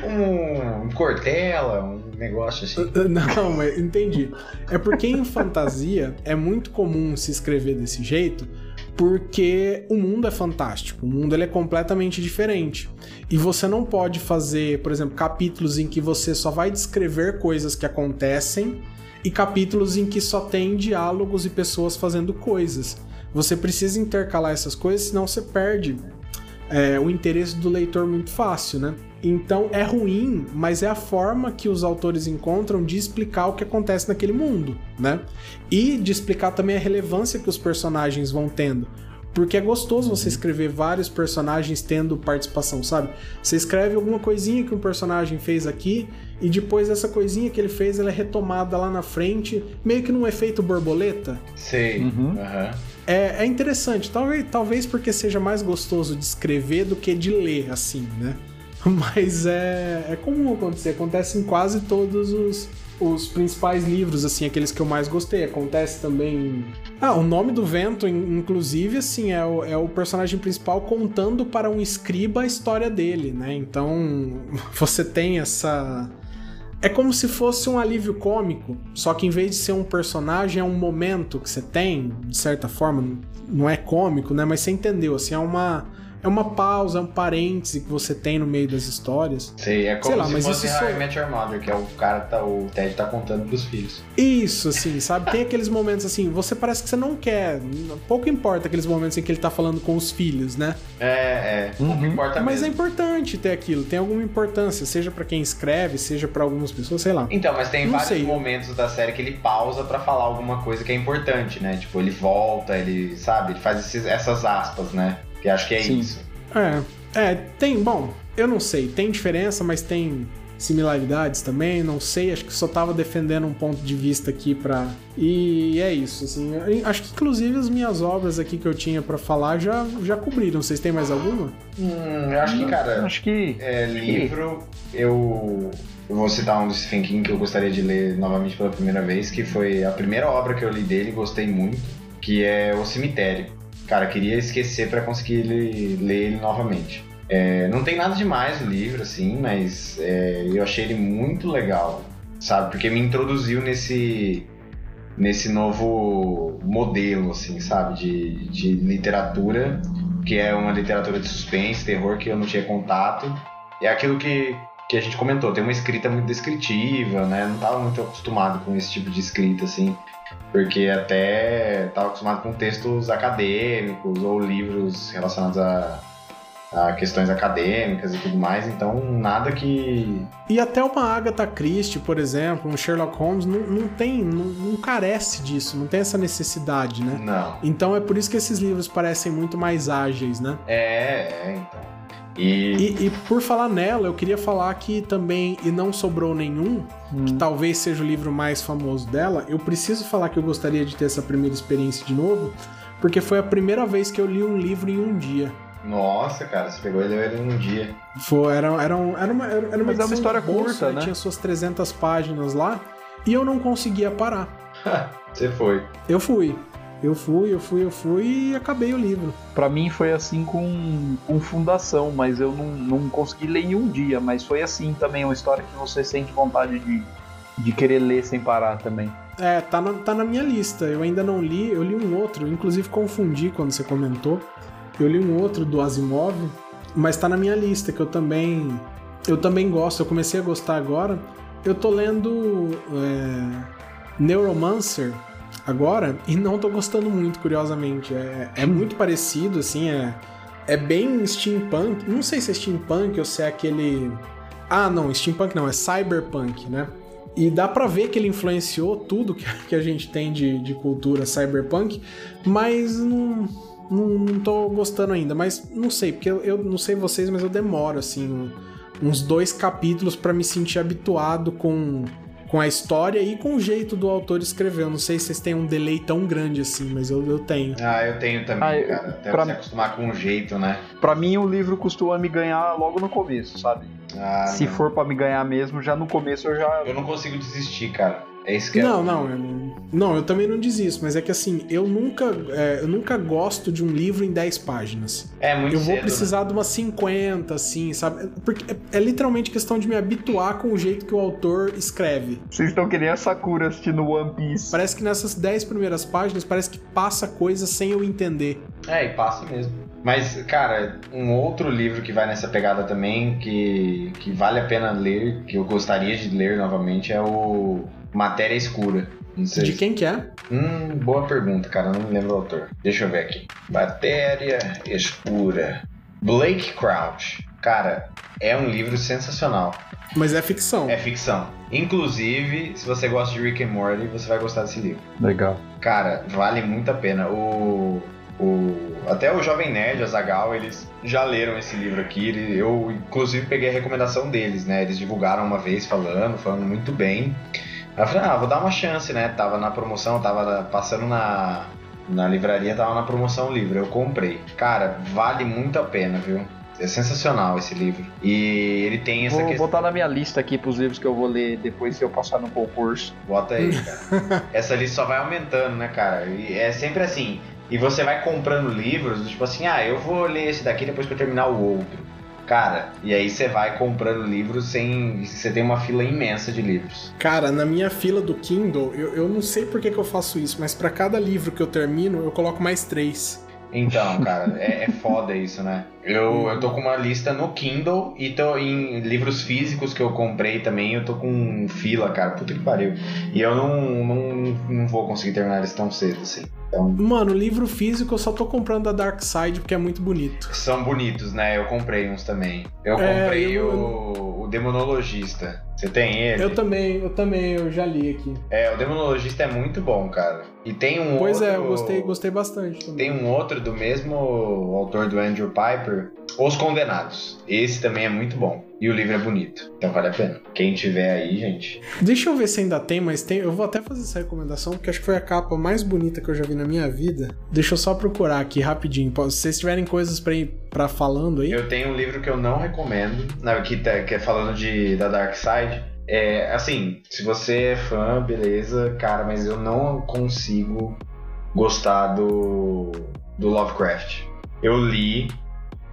Um, um Cortella, um negócio assim. [laughs] Não, mas entendi. É porque em fantasia é muito comum se escrever desse jeito, porque o mundo é fantástico, o mundo ele é completamente diferente. E você não pode fazer, por exemplo, capítulos em que você só vai descrever coisas que acontecem e capítulos em que só tem diálogos e pessoas fazendo coisas. Você precisa intercalar essas coisas, senão você perde é, o interesse do leitor muito fácil, né? Então é ruim, mas é a forma que os autores encontram de explicar o que acontece naquele mundo, né? E de explicar também a relevância que os personagens vão tendo. Porque é gostoso você escrever vários personagens tendo participação, sabe? Você escreve alguma coisinha que um personagem fez aqui e depois essa coisinha que ele fez, ela é retomada lá na frente, meio que num efeito borboleta. Sei. Uhum. Aham. É, é interessante, talvez, talvez porque seja mais gostoso de escrever do que de ler, assim, né? [laughs] Mas é, é comum acontecer, acontece em quase todos os, os principais livros, assim, aqueles que eu mais gostei. Acontece também. Ah, o nome do vento, in- inclusive, assim, é o, é o personagem principal contando para um escriba a história dele, né? Então [laughs] você tem essa. É como se fosse um alívio cômico, só que em vez de ser um personagem, é um momento que você tem, de certa forma, não é cômico, né? Mas você entendeu, assim, é uma, é uma pausa, é um parêntese que você tem no meio das histórias. Sei, é como Sei lá, se mas fosse isso How I Met Your Mother, que é o cara que tá, o Ted tá contando pros filhos. Isso, assim, sabe? Tem aqueles momentos assim, você parece que você não quer, pouco importa aqueles momentos em que ele tá falando com os filhos, né? É, é. Não Uhum. importa Mas é mesmo. importante ter aquilo, tem alguma importância, seja pra quem escreve, seja pra algumas pessoas, sei lá. Então, mas tem Não vários sei. momentos da série que ele pausa pra falar alguma coisa que é importante, né? Tipo, ele volta, ele, sabe, ele faz esses- essas aspas, né? Que acho que é Sim. isso. É, é, tem, bom, eu não sei, tem diferença, mas tem similaridades também, não sei, acho que só tava defendendo um ponto de vista aqui pra. E é isso, assim, acho que inclusive as minhas obras aqui que eu tinha pra falar já, já cobriram, vocês têm mais alguma? Hum, eu acho que, cara, Acho que. é, livro, eu, eu vou citar um do Stephen King que eu gostaria de ler novamente pela primeira vez, que foi a primeira obra que eu li dele, gostei muito, que é O Cemitério. Cara, queria esquecer pra conseguir ler ele novamente. É, não tem nada demais o livro, assim, mas é, eu achei ele muito legal, sabe? Porque me introduziu nesse nesse novo modelo, assim, sabe? De, de literatura, que é uma literatura de suspense, terror que eu não tinha contato. É aquilo que, que a gente comentou, tem uma escrita muito descritiva, né? Eu não estava muito acostumado com esse tipo de escrita, assim. Porque até estava acostumado com textos acadêmicos ou livros relacionados a, a questões acadêmicas e tudo mais, então nada que. E até uma Agatha Christie, por exemplo, um Sherlock Holmes, não, não tem, não, não carece disso, não tem essa necessidade, né? Não. Então é por isso que esses livros parecem muito mais ágeis, né? É, é, então. E. E, e por falar nela, eu queria falar que também, e não sobrou nenhum, que talvez seja o livro mais famoso dela, eu preciso falar que eu gostaria de ter essa primeira experiência de novo, porque foi a primeira vez que eu li um livro em um dia. Nossa, cara, você pegou e leu ele num dia. Foi, era, era, um- era uma, era uma Mas é uma história curta, né? Tinha suas 300 páginas lá, e eu não conseguia parar. [laughs] Você foi. Eu fui. Eu fui, eu fui, eu fui e acabei o livro. Pra mim foi assim com, com fundação, mas eu não, não consegui ler em um dia. Mas foi assim também, uma história que você sente vontade de, de querer ler sem parar também. É, tá na, tá na minha lista. Eu ainda não li, eu li um outro, inclusive confundi quando você comentou. Eu li um outro do Asimov, mas tá na minha lista, que eu também. Eu também gosto, eu comecei a gostar agora. Eu tô lendo é, Neuromancer agora e não tô gostando muito, curiosamente. É, é muito parecido, assim, é, é bem steampunk. Não sei se é steampunk ou se é aquele. Ah, não, steampunk não, é cyberpunk, né? E dá pra ver que ele influenciou tudo que, [laughs] a gente tem de, de cultura cyberpunk, mas não, não, não tô gostando ainda. Mas não sei, porque eu, eu não sei vocês, mas eu demoro, assim, uns dois capítulos pra me sentir habituado com, com a história e com o jeito do autor escrever. Eu não sei se vocês têm um delay tão grande assim, mas eu, eu tenho. Ah, eu tenho também, Ah, eu- cara. Até pra- você acostumar com o jeito, né? Pra mim o livro costuma me ganhar logo no começo, sabe? Ah, Se não. for pra me ganhar mesmo, já no começo eu já. Eu não consigo desistir, cara. É isso que é. Não, não, eu não, não, eu também não desisto, mas é que assim, eu nunca, é, eu nunca gosto de um livro em 10 páginas. É muito Eu vou cedo, precisar de umas 50, assim, sabe? Porque é, é literalmente questão de me habituar com o jeito que o autor escreve. Vocês estão que nem a Sakura assistindo One Piece. Parece que nessas 10 primeiras páginas, parece que passa coisa sem eu entender. Né? É, e passa mesmo. Mas, cara, um outro livro que vai nessa pegada também, que, que vale a pena ler, que eu gostaria de ler novamente, é o Matéria Escura. Não sei De se- quem que é? Hum, boa pergunta, cara. Não me lembro o autor. Deixa eu ver aqui. Matéria Escura. Blake Crouch. Cara, é um livro sensacional. Mas é ficção. É ficção. Inclusive, se você gosta de Rick and Morty, você vai gostar desse livro. Legal. Cara, vale muito a pena. O, O, até o Jovem Nerd, a Zagal, eles já leram esse livro aqui. Ele- Eu, inclusive, peguei a recomendação deles, né? Eles divulgaram uma vez falando, falando muito bem. Aí eu falei, ah, vou dar uma chance, né? Tava na promoção, tava passando na, na livraria, tava na promoção o livro. Eu comprei. Cara, vale muito a pena, viu? É sensacional esse livro. E ele tem essa Vou questão. botar na minha lista aqui pros livros que eu vou ler depois que eu passar no concurso. Bota aí, cara. [laughs] Essa lista só vai aumentando, né, cara? E é sempre assim. E você vai comprando livros, tipo assim, ah, eu vou ler esse daqui depois que eu terminar o outro. Cara, e aí você vai comprando livros sem. Você tem uma fila imensa de livros. Cara, na minha fila do Kindle, eu, eu não sei por que, que eu faço isso, mas pra cada livro que eu termino, eu coloco mais três. Então, [laughs] cara, é, é foda isso, né? Eu, eu tô com uma lista no Kindle e tô em livros físicos que eu comprei também, eu tô com fila, cara. Puta que pariu. E eu não, não, não vou conseguir terminar eles tão cedo, assim. Então, Mano, livro físico eu só tô comprando da Dark Side porque é muito bonito. São bonitos, né? Eu comprei uns também. Eu É, comprei eu- o, o Demonologista. Você tem ele? Eu também, eu também, eu já li aqui. É, o Demonologista é muito bom, cara. E tem um Pois outro... é, eu gostei, gostei bastante também. Tem um outro do mesmo autor do Andrew Piper, Os Condenados. Esse também é muito bom. E o livro é bonito. Então vale a pena. Quem tiver aí, gente. Deixa eu ver se ainda tem, mas tem. Eu vou até fazer essa recomendação, porque acho que foi a capa mais bonita que eu já vi na minha vida. Deixa eu só procurar aqui rapidinho. Se vocês tiverem coisas pra ir pra falando aí. Eu tenho um livro que eu não recomendo, que, tá- que é falando de, da Dark Side. É, assim, se você é fã, beleza, cara, mas eu não consigo gostar do, do Lovecraft. Eu li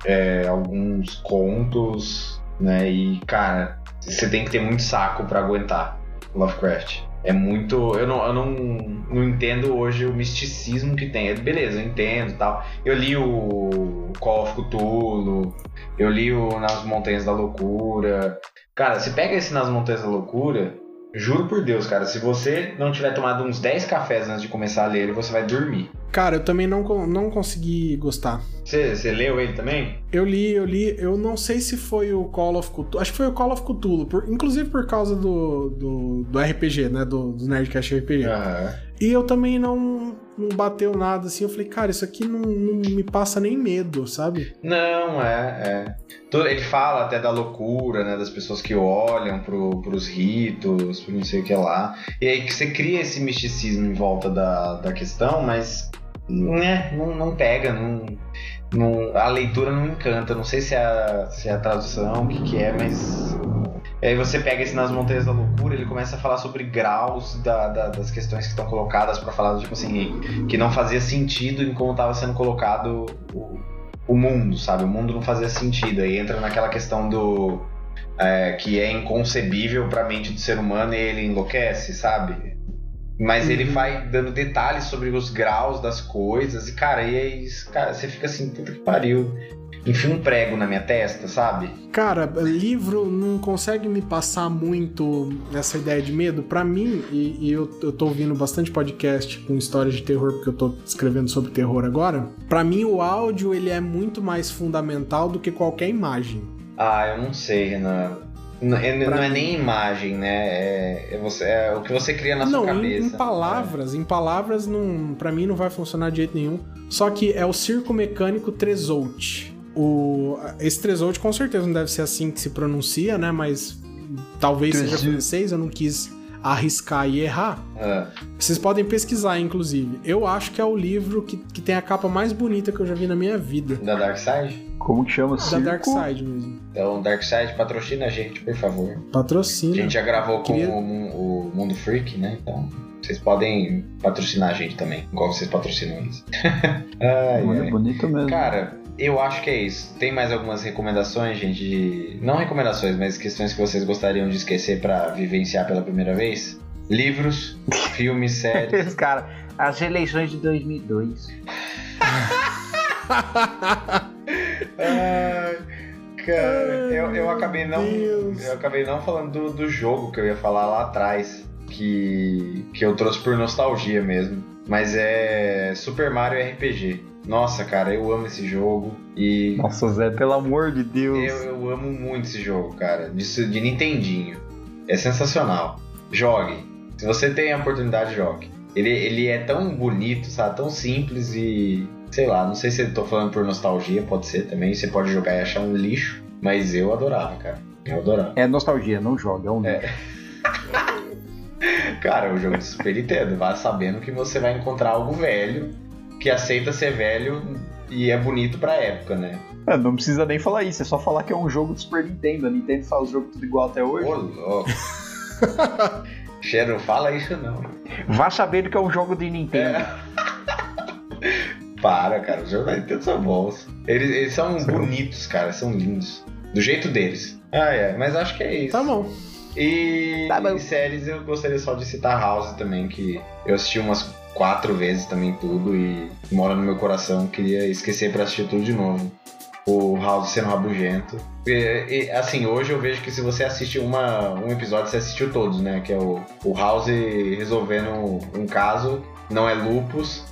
é, alguns contos, né, e, cara, você tem que ter muito saco pra aguentar Lovecraft. É muito. Eu não, eu não, não entendo hoje o misticismo que tem. Beleza, eu entendo tal. Eu li o Call of Cthulhu, eu li o Nas Montanhas da Loucura. Cara, você pega esse Nas Montanhas da Loucura, juro por Deus, cara, se você não tiver tomado uns 10 cafés antes de começar a ler ele, você vai dormir. Cara, eu também não, não consegui gostar. Você, leu ele também? Eu li, eu li, eu não sei se foi o Call of Cthulhu. Acho que foi o Call of Cthulhu, por- inclusive por causa do, do, do RPG, né? Do, do Nerdcast RPG. Aham. E eu também não, não bateu nada assim. Eu falei, cara, isso aqui não, não me passa nem medo, sabe? Não, é, é. Ele fala até da loucura, né? Das pessoas que olham pro, pros ritos, pro não sei o que lá. E aí que você cria esse misticismo em volta da, da questão, mas né, não, não pega, não, não- a leitura não encanta. Não sei se é a, se é a tradução, o que, que é, mas. E aí você pega esse Nas Montanhas da Loucura, ele começa a falar sobre graus da- da- das questões que estão colocadas pra falar, tipo assim, que não fazia sentido em como estava sendo colocado o, o mundo, sabe? O mundo não fazia sentido. Aí entra naquela questão do. é, que é inconcebível pra mente do ser humano e ele enlouquece, sabe? Mas ele Uhum. vai dando detalhes sobre os graus das coisas e, cara, e aí, cara, você fica assim, puta que pariu. Enfia um prego na minha testa, sabe? Cara, livro não consegue me passar muito essa ideia de medo. Pra mim, e, e eu, eu tô ouvindo bastante podcast com histórias de terror, porque eu tô escrevendo sobre terror agora. Pra mim, o áudio ele é muito mais fundamental do que qualquer imagem. Ah, eu não sei, Renan. Não é, não é nem imagem, né? É, é você, é o que você cria na não, sua em- cabeça. Em, palavras, em palavras, não, pra mim não vai funcionar de jeito nenhum. Só que é o circo mecânico Trezout. O, esse Trezout com certeza não deve ser assim que se pronuncia, né? Mas talvez seja Trezout. francês, eu não quis arriscar e errar. É. Ah, Vocês podem pesquisar, inclusive. Eu acho que é o livro que, que tem a capa mais bonita que eu já vi na minha vida. da Dark Side? Como que chama? Da Circo? Dark Side mesmo. Então, Dark Side patrocina a gente, por favor. A Patrocina. gente já gravou com Queria- o, Mu- o Mundo Freak, né? Então, vocês podem patrocinar a gente também, igual vocês patrocinam isso. [laughs] Ai, ai. bonito mesmo. Cara, eu acho que é isso. Tem mais algumas recomendações, gente? de- Não recomendações, mas questões que vocês gostariam de esquecer pra vivenciar pela primeira vez? Livros, [laughs] filmes, séries. Cara, as eleições de 2002. [laughs] Ai, cara, eu, eu acabei não. Deus. Eu acabei não falando do, do jogo que eu ia falar lá atrás. Que, que eu trouxe por nostalgia mesmo. Mas é Super Mario RPG. Nossa, cara, eu amo esse jogo. E Nossa, Zé, pelo amor de Deus. eu, eu amo muito esse jogo, cara. De, de Nintendinho. É sensacional. Jogue. Se você tem a oportunidade, jogue. Ele, ele é tão bonito, sabe? Tão simples e, Sei lá, não sei se eu tô falando por nostalgia, pode ser também. Você pode jogar e achar um lixo, mas eu adorava, cara. Eu adorava. É nostalgia, não joga, é um É. [laughs] Cara, é um jogo de Super Nintendo. Vá sabendo que você vai encontrar algo velho, que aceita ser velho e é bonito pra época, né? É, não precisa nem falar isso, é só falar que é um jogo de Super Nintendo. A Nintendo faz o jogo tudo igual até hoje. Ô, louco. [laughs] Cheiro, fala isso não. Vá sabendo que é um jogo de Nintendo. É. Para, cara, os jogos da Nintendo são bons. Eles, eles são bonitos, cara, são lindos. Do jeito deles. Ah, é, mas acho que é isso. Tá bom. E, Tá bom. e séries eu gostaria só de citar House também, que eu assisti umas quatro vezes também tudo e mora no meu coração, queria esquecer pra assistir tudo de novo. O House sendo rabugento. E, e, assim, hoje eu vejo que se você assiste uma, um episódio, você assistiu todos, né? Que é o, o House resolvendo um caso, não é lupus,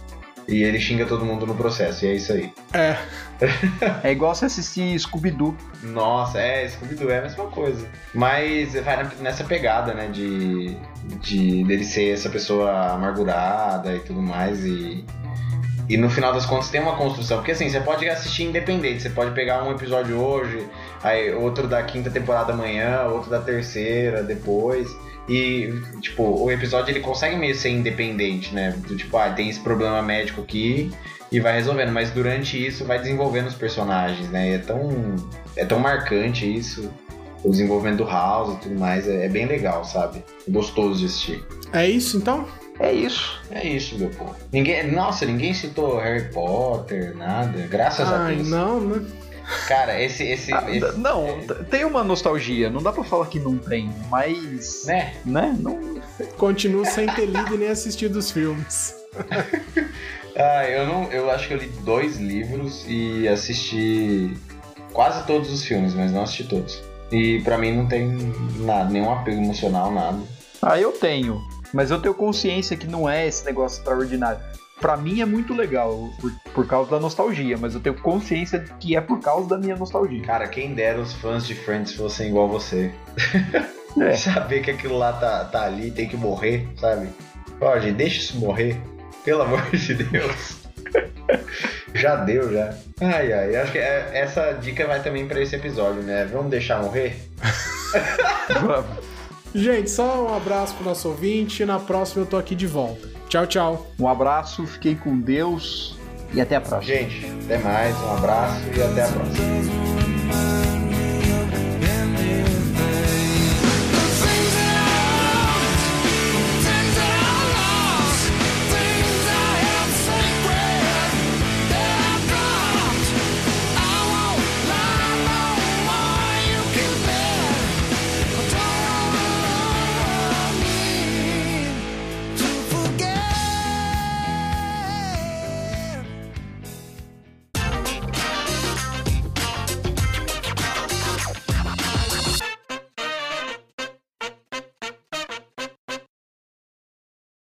e ele xinga todo mundo no processo, e é isso aí. É. [laughs] É igual você assistir Scooby-Doo. Nossa, é, Scooby-Doo é a mesma coisa. Mas vai nessa pegada, né, de, de dele ser essa pessoa amargurada e tudo mais, e, e no final das contas tem uma construção. Porque assim, você pode assistir independente, você pode pegar um episódio hoje, aí outro da quinta temporada amanhã, outro da terceira depois. E, tipo, o episódio ele consegue meio ser independente, né? Do tipo, ah, tem esse problema médico aqui e vai resolvendo, mas durante isso vai desenvolvendo os personagens, né? E é tão, é tão marcante isso, o desenvolvimento do House e tudo mais, é, é bem legal, sabe? Gostoso de assistir. É isso então? É isso. É isso, meu povo. Ninguém, nossa, ninguém citou Harry Potter, nada. Graças a Ai, Deus. não, né? Cara, esse, esse, Ah, esse- não, t- tem uma nostalgia, não dá pra falar que não tem, mas. né? Né? Não. Continuo sem ter lido e nem assistido os filmes. [laughs] Ah, eu não, eu acho que eu li dois livros e assisti quase todos os filmes, mas não assisti todos. E pra mim não tem nada, nenhum apego emocional, nada. Ah, eu tenho. Mas eu tenho consciência que não é esse negócio extraordinário. Pra mim é muito legal, por, por causa da nostalgia, mas eu tenho consciência de que é por causa da minha nostalgia. Cara, quem dera os fãs de Friends fossem igual você. [laughs] É. Saber que aquilo lá tá, tá ali, tem que morrer, sabe? Pode, deixa isso morrer. Pelo amor de Deus. [laughs] já deu, já. Ai, ai, acho que é- essa dica vai também pra esse episódio, né? Vamos deixar morrer? [laughs] Gente, só um abraço pro nosso ouvinte. Na próxima eu tô aqui de volta. Tchau, tchau. Um abraço, fiquem com Deus e até a próxima. Gente, até mais, um abraço e até a próxima.